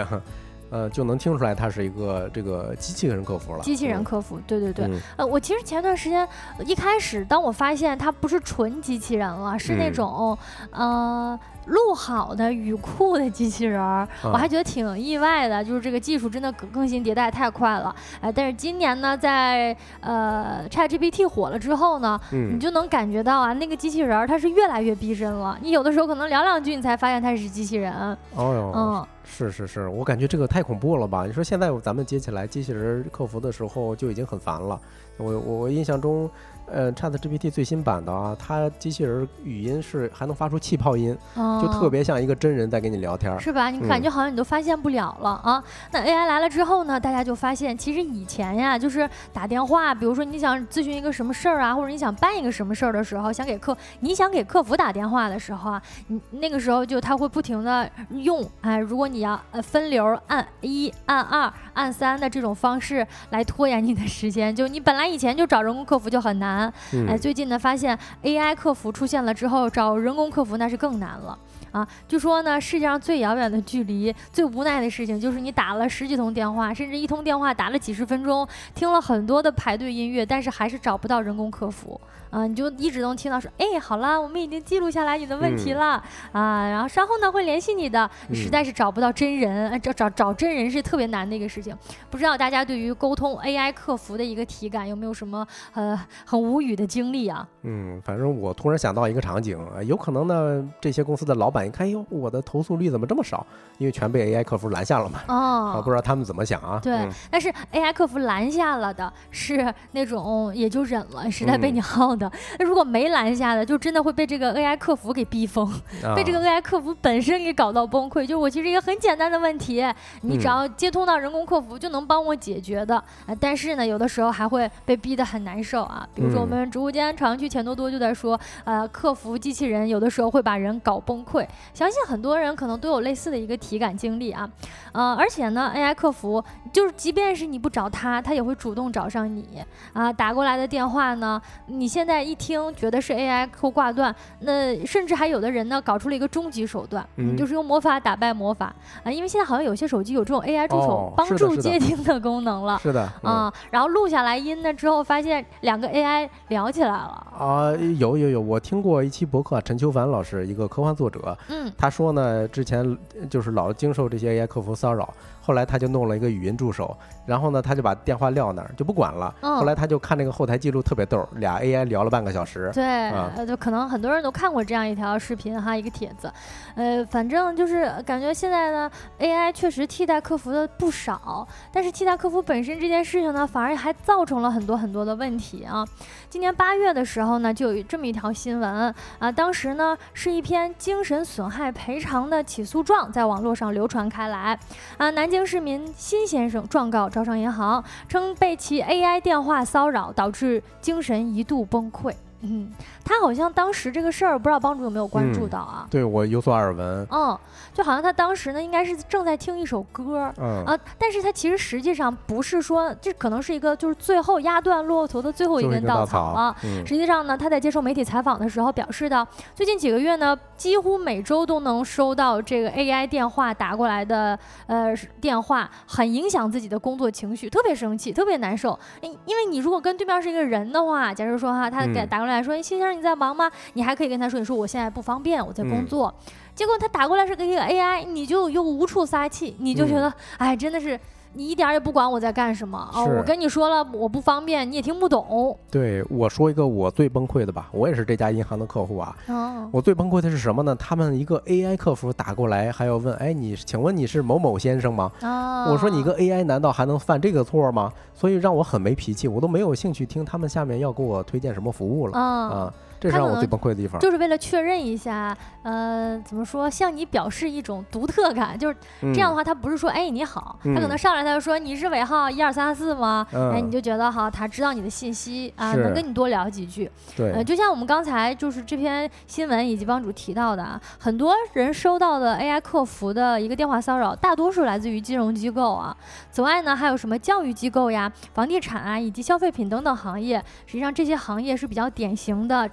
呃，就能听出来它是一个这个机器人客服了。机器人客服，对对对。呃，我其实前段时间一开始，当我发现它不是纯机器人了，是那种呃。录好的语库的机器人儿，我还觉得挺意外的，就是这个技术真的更新迭代太快了，哎，但是今年呢，在呃 ChatGPT 火了之后呢，你就能感觉到啊，那个机器人儿它是越来越逼真了，你有的时候可能聊两句，你才发现它是机器人。哦哟，嗯，是是是，我感觉这个太恐怖了吧？你说现在咱们接起来机器人客服的时候就已经很烦了，我我印象中。呃，Chat GPT 最新版的啊，它机器人语音是还能发出气泡音，就特别像一个真人在跟你聊天，是吧？你感觉好像你都发现不了了啊。那 AI 来了之后呢，大家就发现，其实以前呀，就是打电话，比如说你想咨询一个什么事儿啊，或者你想办一个什么事儿的时候，想给客，你想给客服打电话的时候啊，你那个时候就他会不停的用，哎，如果你要呃分流按一、按二、按三的这种方式来拖延你的时间，就你本来以前就找人工客服就很难。哎，最近呢，发现 AI 客服出现了之后，找人工客服那是更难了。啊，据说呢，世界上最遥远的距离，最无奈的事情，就是你打了十几通电话，甚至一通电话打了几十分钟，听了很多的排队音乐，但是还是找不到人工客服。啊，你就一直能听到说，哎，好了，我们已经记录下来你的问题了，啊，然后稍后呢会联系你的。你实在是找不到真人，找找找真人是特别难的一个事情。不知道大家对于沟通 AI 客服的一个体感有没有什么呃很无语的经历啊？嗯，反正我突然想到一个场景，有可能呢，这些公司的老板。一看呦，我的投诉率怎么这么少？因为全被 AI 客服拦下了嘛。哦，不知道他们怎么想啊？对，但是 AI 客服拦下了的是那种也就忍了，实在被你耗的。那如果没拦下的，就真的会被这个 AI 客服给逼疯，被这个 AI 客服本身给搞到崩溃。就我其实一个很简单的问题，你只要接通到人工客服就能帮我解决的。但是呢，有的时候还会被逼得很难受啊。比如说我们直播间朝阳区钱多多就在说，呃，客服机器人有的时候会把人搞崩溃。相信很多人可能都有类似的一个体感经历啊，呃，而且呢，AI 客服就是即便是你不找他，他也会主动找上你啊。打过来的电话呢，你现在一听觉得是 AI 后挂断，那甚至还有的人呢搞出了一个终极手段，就是用魔法打败魔法啊。因为现在好像有些手机有这种 AI 助手帮助接听的功能了，是的啊。然后录下来音呢之后，发现两个 AI 聊起来了啊。有有有，我听过一期博客，陈秋凡老师一个科幻作者，嗯，他说呢，之前就是老经受这些 AI 客服骚扰。后来他就弄了一个语音助手，然后呢，他就把电话撂那儿就不管了。后来他就看那个后台记录特别逗，俩 AI 聊了半个小时。对，就可能很多人都看过这样一条视频哈，一个帖子。呃，反正就是感觉现在呢，AI 确实替代客服的不少，但是替代客服本身这件事情呢，反而还造成了很多很多的问题啊。今年八月的时候呢，就有这么一条新闻啊，当时呢是一篇精神损害赔偿的起诉状在网络上流传开来啊，南。京市民辛先生状告招商银行，称被其 AI 电话骚扰，导致精神一度崩溃。嗯，他好像当时这个事儿，不知道帮主有没有关注到啊？对我有所耳闻。嗯，就好像他当时呢，应该是正在听一首歌，嗯啊，但是他其实实际上不是说，这可能是一个就是最后压断骆驼的最后一根稻草了。实际上呢，他在接受媒体采访的时候表示到，最近几个月呢，几乎每周都能收到这个 AI 电话打过来的呃电话，很影响自己的工作情绪，特别生气，特别难受。因因为你如果跟对面是一个人的话，假如说哈，他给打过来。说谢先生你在忙吗？你还可以跟他说，你说我现在不方便，我在工作。结果他打过来是个一个 AI，你就又无处撒气，你就觉得哎，真的是。你一点也不管我在干什么哦！我跟你说了，我不方便，你也听不懂。对，我说一个我最崩溃的吧，我也是这家银行的客户啊。哦。我最崩溃的是什么呢？他们一个 AI 客服打过来，还要问，哎，你请问你是某某先生吗？哦。我说你个 AI 难道还能犯这个错吗？所以让我很没脾气，我都没有兴趣听他们下面要给我推荐什么服务了啊。这是让我最崩溃的地方，就是为了确认一下，呃，怎么说，向你表示一种独特感，就是这样的话，他不是说，哎，你好，他可能上来他就说你是尾号一二三四吗？哎，你就觉得好，他知道你的信息啊，能跟你多聊几句。对，就像我们刚才就是这篇新闻以及帮主提到的啊，很多人收到的 AI 客服的一个电话骚扰，大多数来自于金融机构啊。此外呢，还有什么教育机构呀、房地产啊，以及消费品等等行业，实际上这些行业是比较典型的。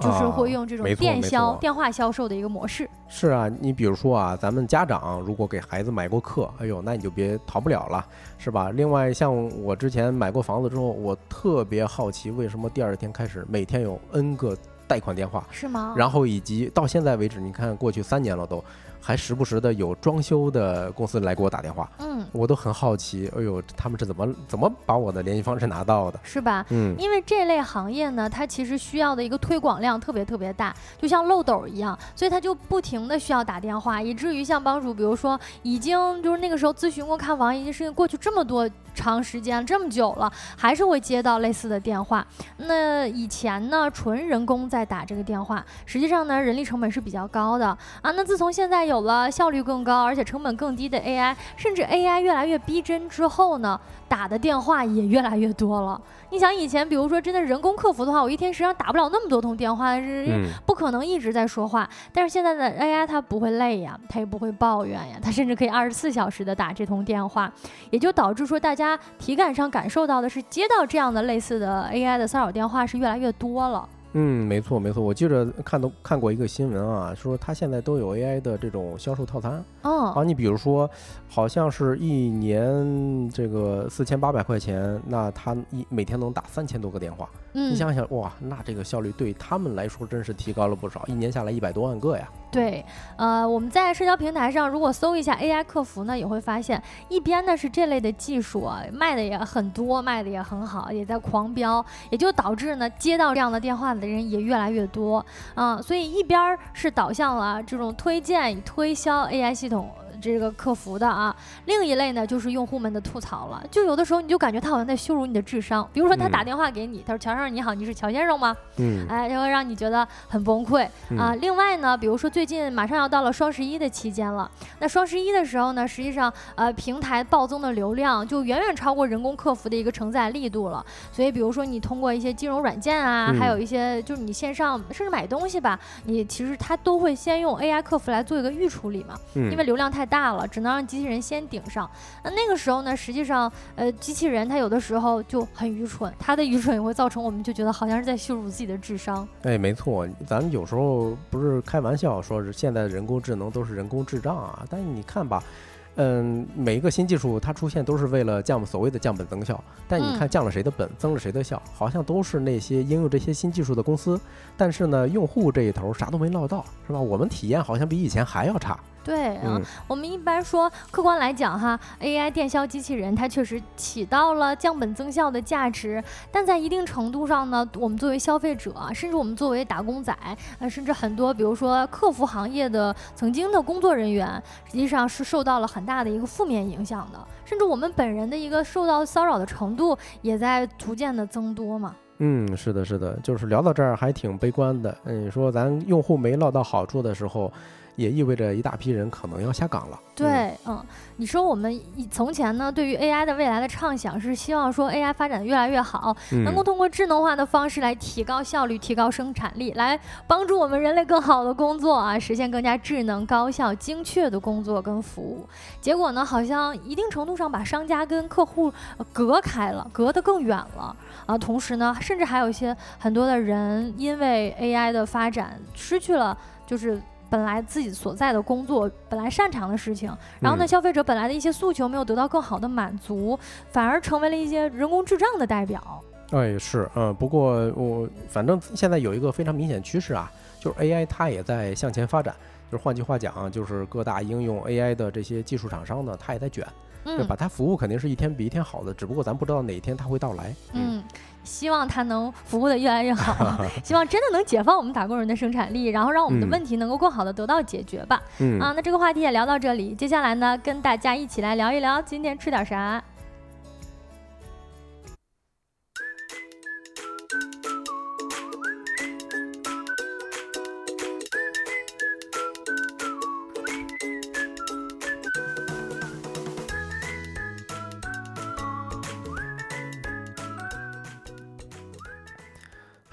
就是会用这种电销、电话销售的一个模式。是啊，你比如说啊，咱们家长如果给孩子买过课，哎呦，那你就别逃不了了，是吧？另外，像我之前买过房子之后，我特别好奇，为什么第二天开始每天有 N 个贷款电话？是吗？然后以及到现在为止，你看过去三年了都。还时不时的有装修的公司来给我打电话，嗯，我都很好奇，哎呦，他们是怎么怎么把我的联系方式拿到的？是吧？嗯，因为这类行业呢，它其实需要的一个推广量特别特别大，就像漏斗一样，所以它就不停的需要打电话，以至于像帮主，比如说已经就是那个时候咨询过看房一件事情，过去这么多。长时间这么久了，还是会接到类似的电话。那以前呢，纯人工在打这个电话，实际上呢，人力成本是比较高的啊。那自从现在有了效率更高，而且成本更低的 AI，甚至 AI 越来越逼真之后呢？打的电话也越来越多了。你想以前，比如说真的人工客服的话，我一天实际上打不了那么多通电话，是不可能一直在说话。但是现在的 AI 它不会累呀，它也不会抱怨呀，它甚至可以二十四小时的打这通电话，也就导致说大家体感上感受到的是接到这样的类似的 AI 的骚扰电话是越来越多了。嗯，没错没错，我记着看到看过一个新闻啊，说他现在都有 AI 的这种销售套餐。哦，啊，你比如说，好像是一年这个四千八百块钱，那他一每天能打三千多个电话。嗯，你想想哇，那这个效率对他们来说真是提高了不少，一年下来一百多万个呀。对，呃，我们在社交平台上如果搜一下 AI 客服呢，也会发现一边呢是这类的技术啊，卖的也很多，卖的也很好，也在狂飙，也就导致呢接到这样的电话的人也越来越多啊，所以一边是导向了这种推荐与推销 AI 系统。这个客服的啊。另一类呢，就是用户们的吐槽了。就有的时候你就感觉他好像在羞辱你的智商。比如说他打电话给你，他说：“乔先生你好，你是乔先生吗？”嗯，哎，就会让你觉得很崩溃啊。另外呢，比如说最近马上要到了双十一的期间了，那双十一的时候呢，实际上呃平台暴增的流量就远远超过人工客服的一个承载力度了。所以比如说你通过一些金融软件啊，还有一些就是你线上甚至买东西吧，你其实它都会先用 AI 客服来做一个预处理嘛，因为流量太大了，只能让机器人先顶上。那那个时候呢，实际上呃机器人它有的时候就很愚蠢，它的愚蠢也会造成我们就觉得好像是在羞辱自己的智商。哎，没错，咱们有时候不是开玩笑说是现在的人工智能都是人工智障啊，但是你看吧。嗯，每一个新技术它出现都是为了降所谓的降本增效，但你看降了谁的本，增了谁的效，好像都是那些应用这些新技术的公司。但是呢，用户这一头啥都没捞到，是吧？我们体验好像比以前还要差。对啊，我们一般说，客观来讲哈，AI 电销机器人它确实起到了降本增效的价值，但在一定程度上呢，我们作为消费者，甚至我们作为打工仔，呃，甚至很多比如说客服行业的曾经的工作人员，实际上是受到了很大的一个负面影响的，甚至我们本人的一个受到骚扰的程度也在逐渐的增多嘛。嗯，是的，是的，就是聊到这儿还挺悲观的。嗯，说咱用户没捞到好处的时候。也意味着一大批人可能要下岗了。对，嗯，你说我们从前呢，对于 AI 的未来的畅想是希望说 AI 发展越来越好，能够通过智能化的方式来提高效率、提高生产力，来帮助我们人类更好的工作啊，实现更加智能、高效、精确的工作跟服务。结果呢，好像一定程度上把商家跟客户隔开了，隔得更远了啊。同时呢，甚至还有一些很多的人因为 AI 的发展失去了，就是。本来自己所在的工作，本来擅长的事情，然后呢，消费者本来的一些诉求没有得到更好的满足，反而成为了一些人工智障的代表。哎，是，嗯，不过我反正现在有一个非常明显趋势啊，就是 AI 它也在向前发展，就是换句话讲，就是各大应用 AI 的这些技术厂商呢，它也在卷，对吧？它服务肯定是一天比一天好的，只不过咱不知道哪一天它会到来。嗯。希望它能服务的越来越好，希望真的能解放我们打工人的生产力，然后让我们的问题能够更好的得到解决吧。啊，那这个话题也聊到这里，接下来呢，跟大家一起来聊一聊今天吃点啥。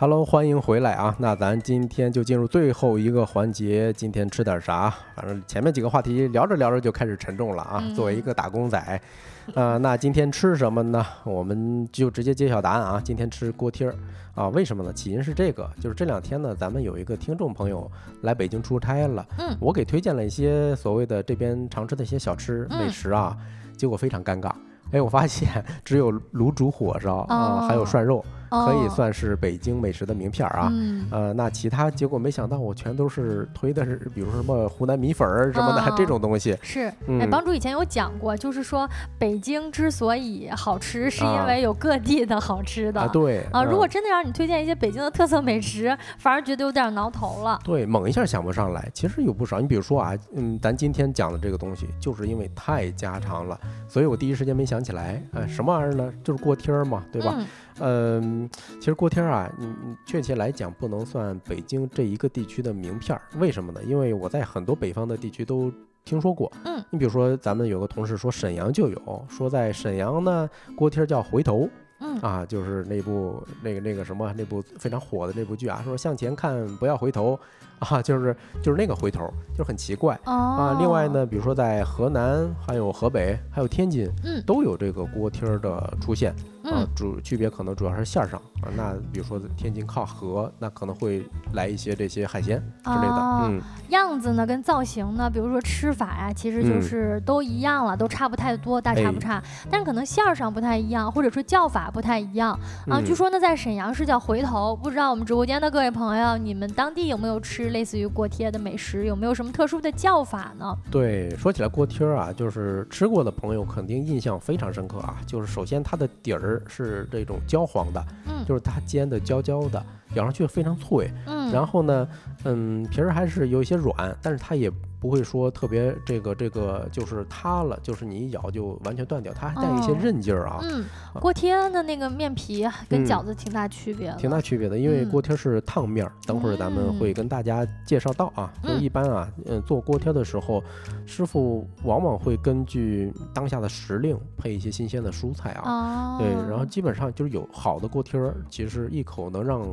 Hello，欢迎回来啊！那咱今天就进入最后一个环节，今天吃点啥？反正前面几个话题聊着聊着就开始沉重了啊。作为一个打工仔，啊，那今天吃什么呢？我们就直接揭晓答案啊！今天吃锅贴儿啊？为什么呢？起因是这个，就是这两天呢，咱们有一个听众朋友来北京出差了，嗯，我给推荐了一些所谓的这边常吃的一些小吃美食啊，结果非常尴尬。哎，我发现只有卤煮火烧啊，还有涮肉。可以算是北京美食的名片啊，呃，那其他结果没想到我全都是推的是，比如说什么湖南米粉儿什么的这种东西。是，哎，帮主以前有讲过，就是说北京之所以好吃，是因为有各地的好吃的。对啊，如果真的让你推荐一些北京的特色美食，反而觉得有点挠头了。对，猛一下想不上来。其实有不少，你比如说啊，嗯，咱今天讲的这个东西，就是因为太家常了，所以我第一时间没想起来。哎，什么玩意儿呢？就是锅贴儿嘛，对吧？嗯，其实锅贴儿啊，你确切来讲不能算北京这一个地区的名片儿，为什么呢？因为我在很多北方的地区都听说过。嗯，你比如说咱们有个同事说沈阳就有，说在沈阳呢锅贴儿叫回头。嗯啊，就是那部那个那个什么那部非常火的那部剧啊，说向前看不要回头 啊，就是就是那个回头，就很奇怪啊。另外呢，比如说在河南、还有河北、还有天津，嗯，都有这个锅贴的出现。啊，主区别可能主要是馅儿上啊。那比如说天津靠河，那可能会来一些这些海鲜之类的。嗯，样子呢跟造型呢，比如说吃法呀，其实就是都一样了，都差不太多，大差不差。但是可能馅儿上不太一样，或者说叫法不太一样啊。据说呢，在沈阳是叫回头，不知道我们直播间的各位朋友，你们当地有没有吃类似于锅贴的美食？有没有什么特殊的叫法呢？对，说起来锅贴啊，就是吃过的朋友肯定印象非常深刻啊。就是首先它的底儿。是这种焦黄的，嗯，就是它煎的焦焦的，咬上去非常脆，嗯，然后呢，嗯，皮儿还是有一些软，但是它也不会说特别这个这个就是塌了，就是你一咬就完全断掉，它还带一些韧劲儿啊。嗯，锅贴的那个面皮跟饺子挺大区别的，挺大区别的，因为锅贴是烫面儿。等会儿咱们会跟大家介绍到啊，就一般啊，嗯，做锅贴的时候，师傅往往会根据当下的时令配一些新鲜的蔬菜啊，对，然后基本上就是有好的锅贴儿，其实一口能让。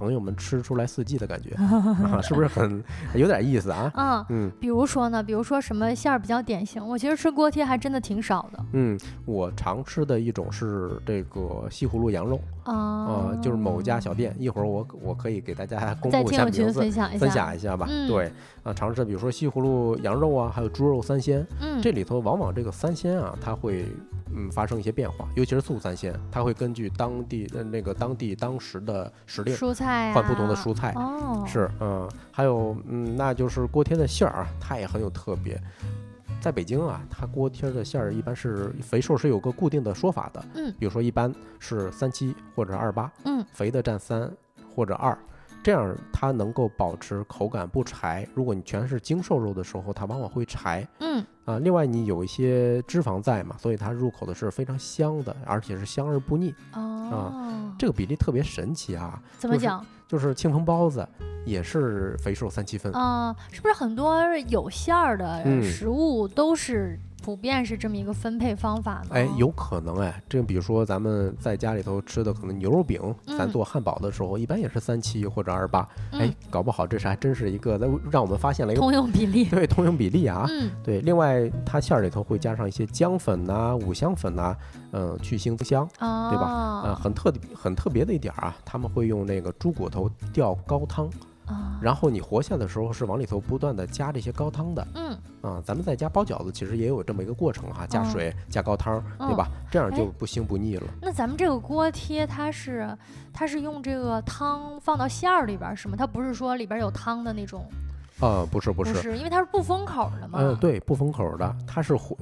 朋友们吃出来四季的感觉，是不是很有点意思啊？嗯嗯，比如说呢，比如说什么馅儿比较典型？我其实吃锅贴还真的挺少的。嗯，我常吃的一种是这个西葫芦羊肉啊，就是某家小店，一会儿我我可以给大家公布一下名字，分享分享一下吧。对啊，尝试比如说西葫芦羊肉啊，还有猪肉三鲜，嗯，这里头往往这个三鲜啊，它会。嗯，发生一些变化，尤其是素三鲜，它会根据当地的那个当地当时的时令，蔬菜换不同的蔬菜。哦，是，嗯，还有，嗯，那就是锅贴的馅儿啊，它也很有特别。在北京啊，它锅贴的馅儿一般是肥瘦是有个固定的说法的。嗯，比如说一般是三七或者二八，嗯，肥的占三或者二。这样它能够保持口感不柴。如果你全是精瘦肉的时候，它往往会柴。嗯啊，另外你有一些脂肪在嘛，所以它入口的是非常香的，而且是香而不腻。啊，这个比例特别神奇啊！怎么讲？就是庆丰包子也是肥瘦三七分啊，是不是很多有馅儿的食物都是？普遍是这么一个分配方法呢？哎，有可能哎，这比如说咱们在家里头吃的可能牛肉饼，咱做汉堡的时候一般也是三七或者二八，哎，搞不好这是还真是一个让让我们发现了一个通用比例，对，通用比例啊，嗯，对。另外，它馅儿里头会加上一些姜粉呐、五香粉呐，嗯，去腥增香，对吧？呃，很特很特别的一点啊，他们会用那个猪骨头吊高汤。然后你活下的时候是往里头不断的加这些高汤的，嗯啊，咱们在家包饺子其实也有这么一个过程哈，加水加高汤，对吧？这样就不腥不腻了。那咱们这个锅贴它是它是用这个汤放到馅儿里边是吗？它不是说里边有汤的那种？啊，不是不是，是因为它是不封口的嘛？嗯，对，不封口的，它是活。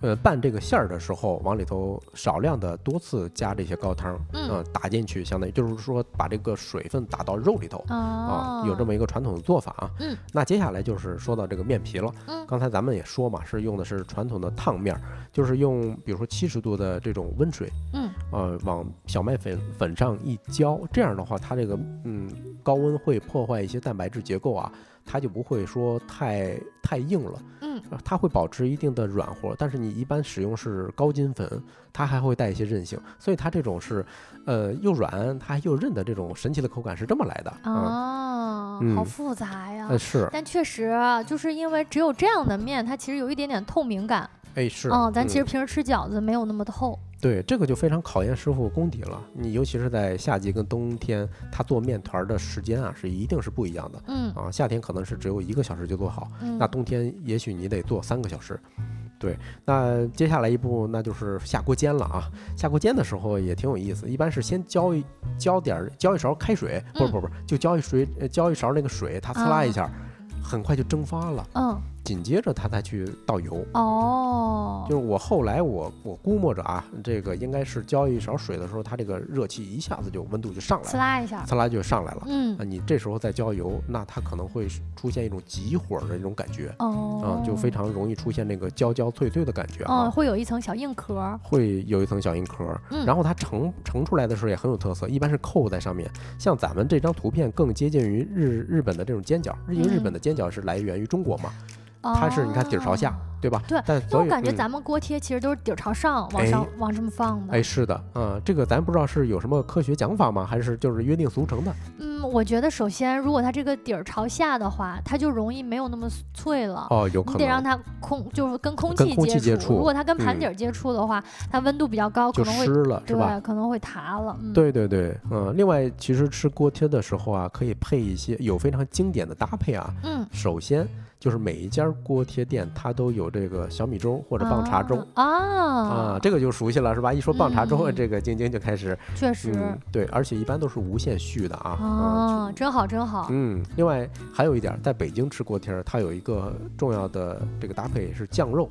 呃，拌这个馅儿的时候，往里头少量的多次加这些高汤，嗯，打进去，相当于就是说把这个水分打到肉里头啊，有这么一个传统的做法啊。嗯，那接下来就是说到这个面皮了。嗯，刚才咱们也说嘛，是用的是传统的烫面，就是用比如说七十度的这种温水，嗯，呃，往小麦粉粉上一浇，这样的话，它这个嗯高温会破坏一些蛋白质结构啊。它就不会说太太硬了，嗯，它会保持一定的软和，但是你一般使用是高筋粉，它还会带一些韧性，所以它这种是，呃，又软它又韧的这种神奇的口感是这么来的哦，好复杂呀，是，但确实就是因为只有这样的面，它其实有一点点透明感，哎是，嗯，咱其实平时吃饺子没有那么透。对，这个就非常考验师傅功底了。你尤其是在夏季跟冬天，他做面团的时间啊，是一定是不一样的。嗯啊，夏天可能是只有一个小时就做好，那冬天也许你得做三个小时。对，那接下来一步那就是下锅煎了啊。下锅煎的时候也挺有意思，一般是先浇一浇点儿浇一勺开水，不是不不，就浇一水浇一勺那个水，它呲啦一下，很快就蒸发了。嗯。紧接着他再去倒油哦，就是我后来我我估摸着啊，这个应该是浇一勺水的时候，它这个热气一下子就温度就上来了，呲啦一下，呲啦就上来了。嗯，你这时候再浇油，那它可能会出现一种急火的那种感觉哦，啊，就非常容易出现那个焦焦脆脆的感觉啊，会有一层小硬壳，会有一层小硬壳。嗯，然后它盛盛出来的时候也很有特色，一般是扣在上面。像咱们这张图片更接近于日日本的这种煎饺，因为日本的煎饺是来源于中国嘛。它是你看底儿朝下，对吧？对，但我感觉咱们锅贴其实都是底儿朝上，往上往这么放的。哎，是的，嗯，这个咱不知道是有什么科学讲法吗？还是就是约定俗成的？嗯，我觉得首先，如果它这个底儿朝下的话，它就容易没有那么脆了。哦，有可能。你得让它空，就是跟空气接触。如果它跟盘底儿接触的话，它温度比较高，可能会湿了，是吧？可能会塌了。对对对，嗯。另外，其实吃锅贴的时候啊，可以配一些有非常经典的搭配啊。嗯。首先。就是每一家锅贴店，它都有这个小米粥或者棒碴粥啊啊，这个就熟悉了是吧？一说棒碴粥，这个晶晶就开始确实对，而且一般都是无限续的啊啊，真好真好。嗯，另外还有一点，在北京吃锅贴，它有一个重要的这个搭配是酱肉。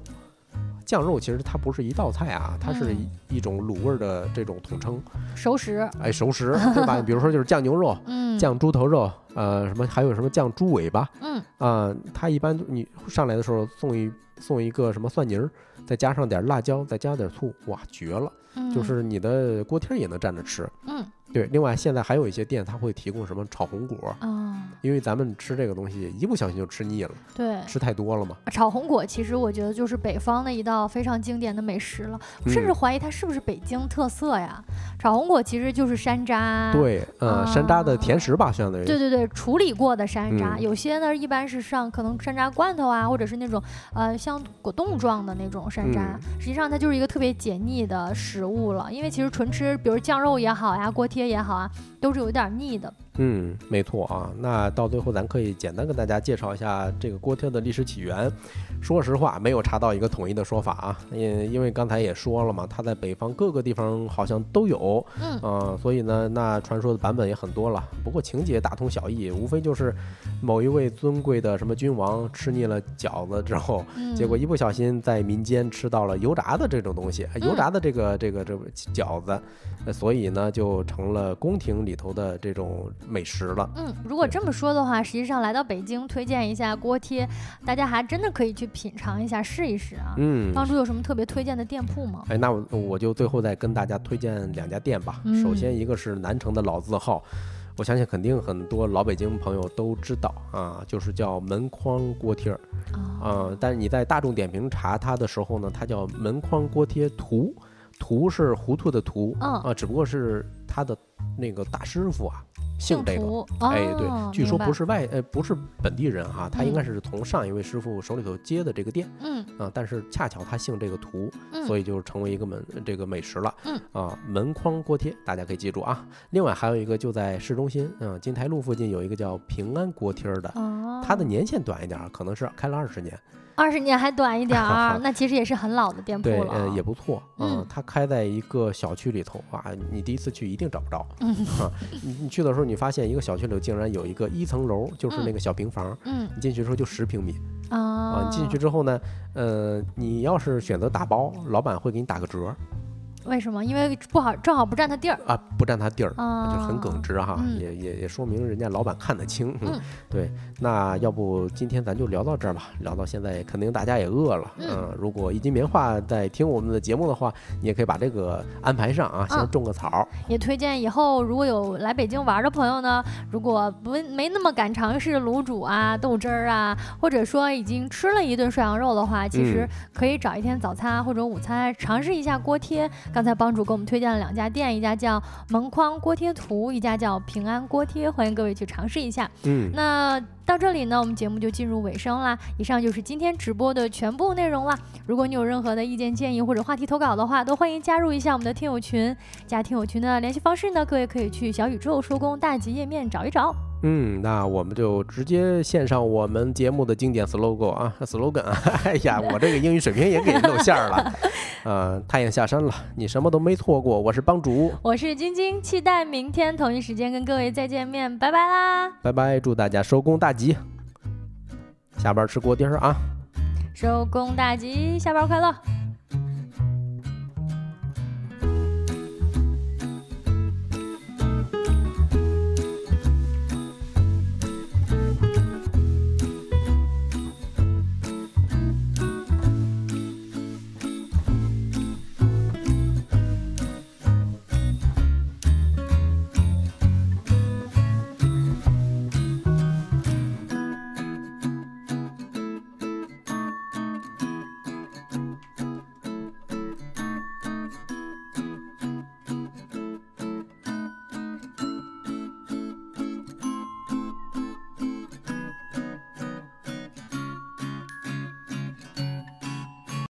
酱肉其实它不是一道菜啊，它是一种卤味的这种统称。熟食，哎，熟食，对吧？比如说就是酱牛肉，嗯，酱猪头肉，呃，什么还有什么酱猪尾巴，嗯，啊，它一般你上来的时候送一送一个什么蒜泥儿，再加上点辣椒，再加点醋，哇，绝了！就是你的锅贴也能蘸着吃，嗯。对，另外现在还有一些店，它会提供什么炒红果啊？因为咱们吃这个东西，一不小心就吃腻了，对，吃太多了嘛。炒红果其实我觉得就是北方的一道非常经典的美食了，我甚至怀疑它是不是北京特色呀？炒红果其实就是山楂，对，呃，山楂的甜食吧，相当于。对对对，处理过的山楂，有些呢一般是上可能山楂罐头啊，或者是那种呃像果冻状的那种山楂，实际上它就是一个特别解腻的食物了，因为其实纯吃，比如酱肉也好呀，锅贴。也好啊，都是有点腻的。嗯，没错啊。那到最后，咱可以简单跟大家介绍一下这个锅贴的历史起源。说实话，没有查到一个统一的说法啊。因因为刚才也说了嘛，它在北方各个地方好像都有。嗯所以呢，那传说的版本也很多了。不过情节大同小异，无非就是某一位尊贵的什么君王吃腻了饺子之后，结果一不小心在民间吃到了油炸的这种东西，油炸的这个这个这个饺子，所以呢就成了宫廷里头的这种。美食了，嗯，如果这么说的话，实际上来到北京推荐一下锅贴，大家还真的可以去品尝一下，试一试啊。嗯，帮主有什么特别推荐的店铺吗？哎，那我我就最后再跟大家推荐两家店吧。首先一个是南城的老字号，我相信肯定很多老北京朋友都知道啊，就是叫门框锅贴儿啊。但是你在大众点评查它的时候呢，它叫门框锅贴图，图是糊涂的图，啊，只不过是他的那个大师傅啊。姓这个，哎，对，据说不是外，呃，不是本地人哈，他应该是从上一位师傅手里头接的这个店，嗯，啊，但是恰巧他姓这个图，所以就成为一个门这个美食了，嗯，啊，门框锅贴，大家可以记住啊。另外还有一个就在市中心，嗯，金台路附近有一个叫平安锅贴的，它的年限短一点，可能是开了二十年。二十年还短一点儿，那其实也是很老的店铺了。对，呃，也不错。嗯，它开在一个小区里头啊，你第一次去一定找不着。嗯，你你去的时候，你发现一个小区里竟然有一个一层楼，就是那个小平房。嗯，你进去之后就十平米。啊，你进去之后呢，呃，你要是选择打包，老板会给你打个折。为什么？因为不好，正好不占他地儿啊，不占他地儿，就很耿直哈，也也也说明人家老板看得清。嗯，对，那要不今天咱就聊到这儿吧，聊到现在肯定大家也饿了。嗯，如果一斤棉花在听我们的节目的话，你也可以把这个安排上啊，先种个草。也推荐以后如果有来北京玩的朋友呢，如果不没那么敢尝试卤煮啊、豆汁儿啊，或者说已经吃了一顿涮羊肉的话，其实可以找一天早餐或者午餐尝试一下锅贴。刚才帮主给我们推荐了两家店，一家叫门框锅贴图，一家叫平安锅贴，欢迎各位去尝试一下。嗯，那到这里呢，我们节目就进入尾声啦。以上就是今天直播的全部内容了。如果你有任何的意见建议或者话题投稿的话，都欢迎加入一下我们的听友群。加听友群的联系方式呢，各位可以去小宇宙收工大吉页面找一找。嗯，那我们就直接献上我们节目的经典 slogan 啊，slogan 啊！哎呀，我这个英语水平也给露馅了。呃，太阳下山了，你什么都没错过。我是帮主，我是晶晶，期待明天同一时间跟各位再见面，拜拜啦！拜拜，祝大家收工大吉，下班吃锅贴啊！收工大吉，下班快乐。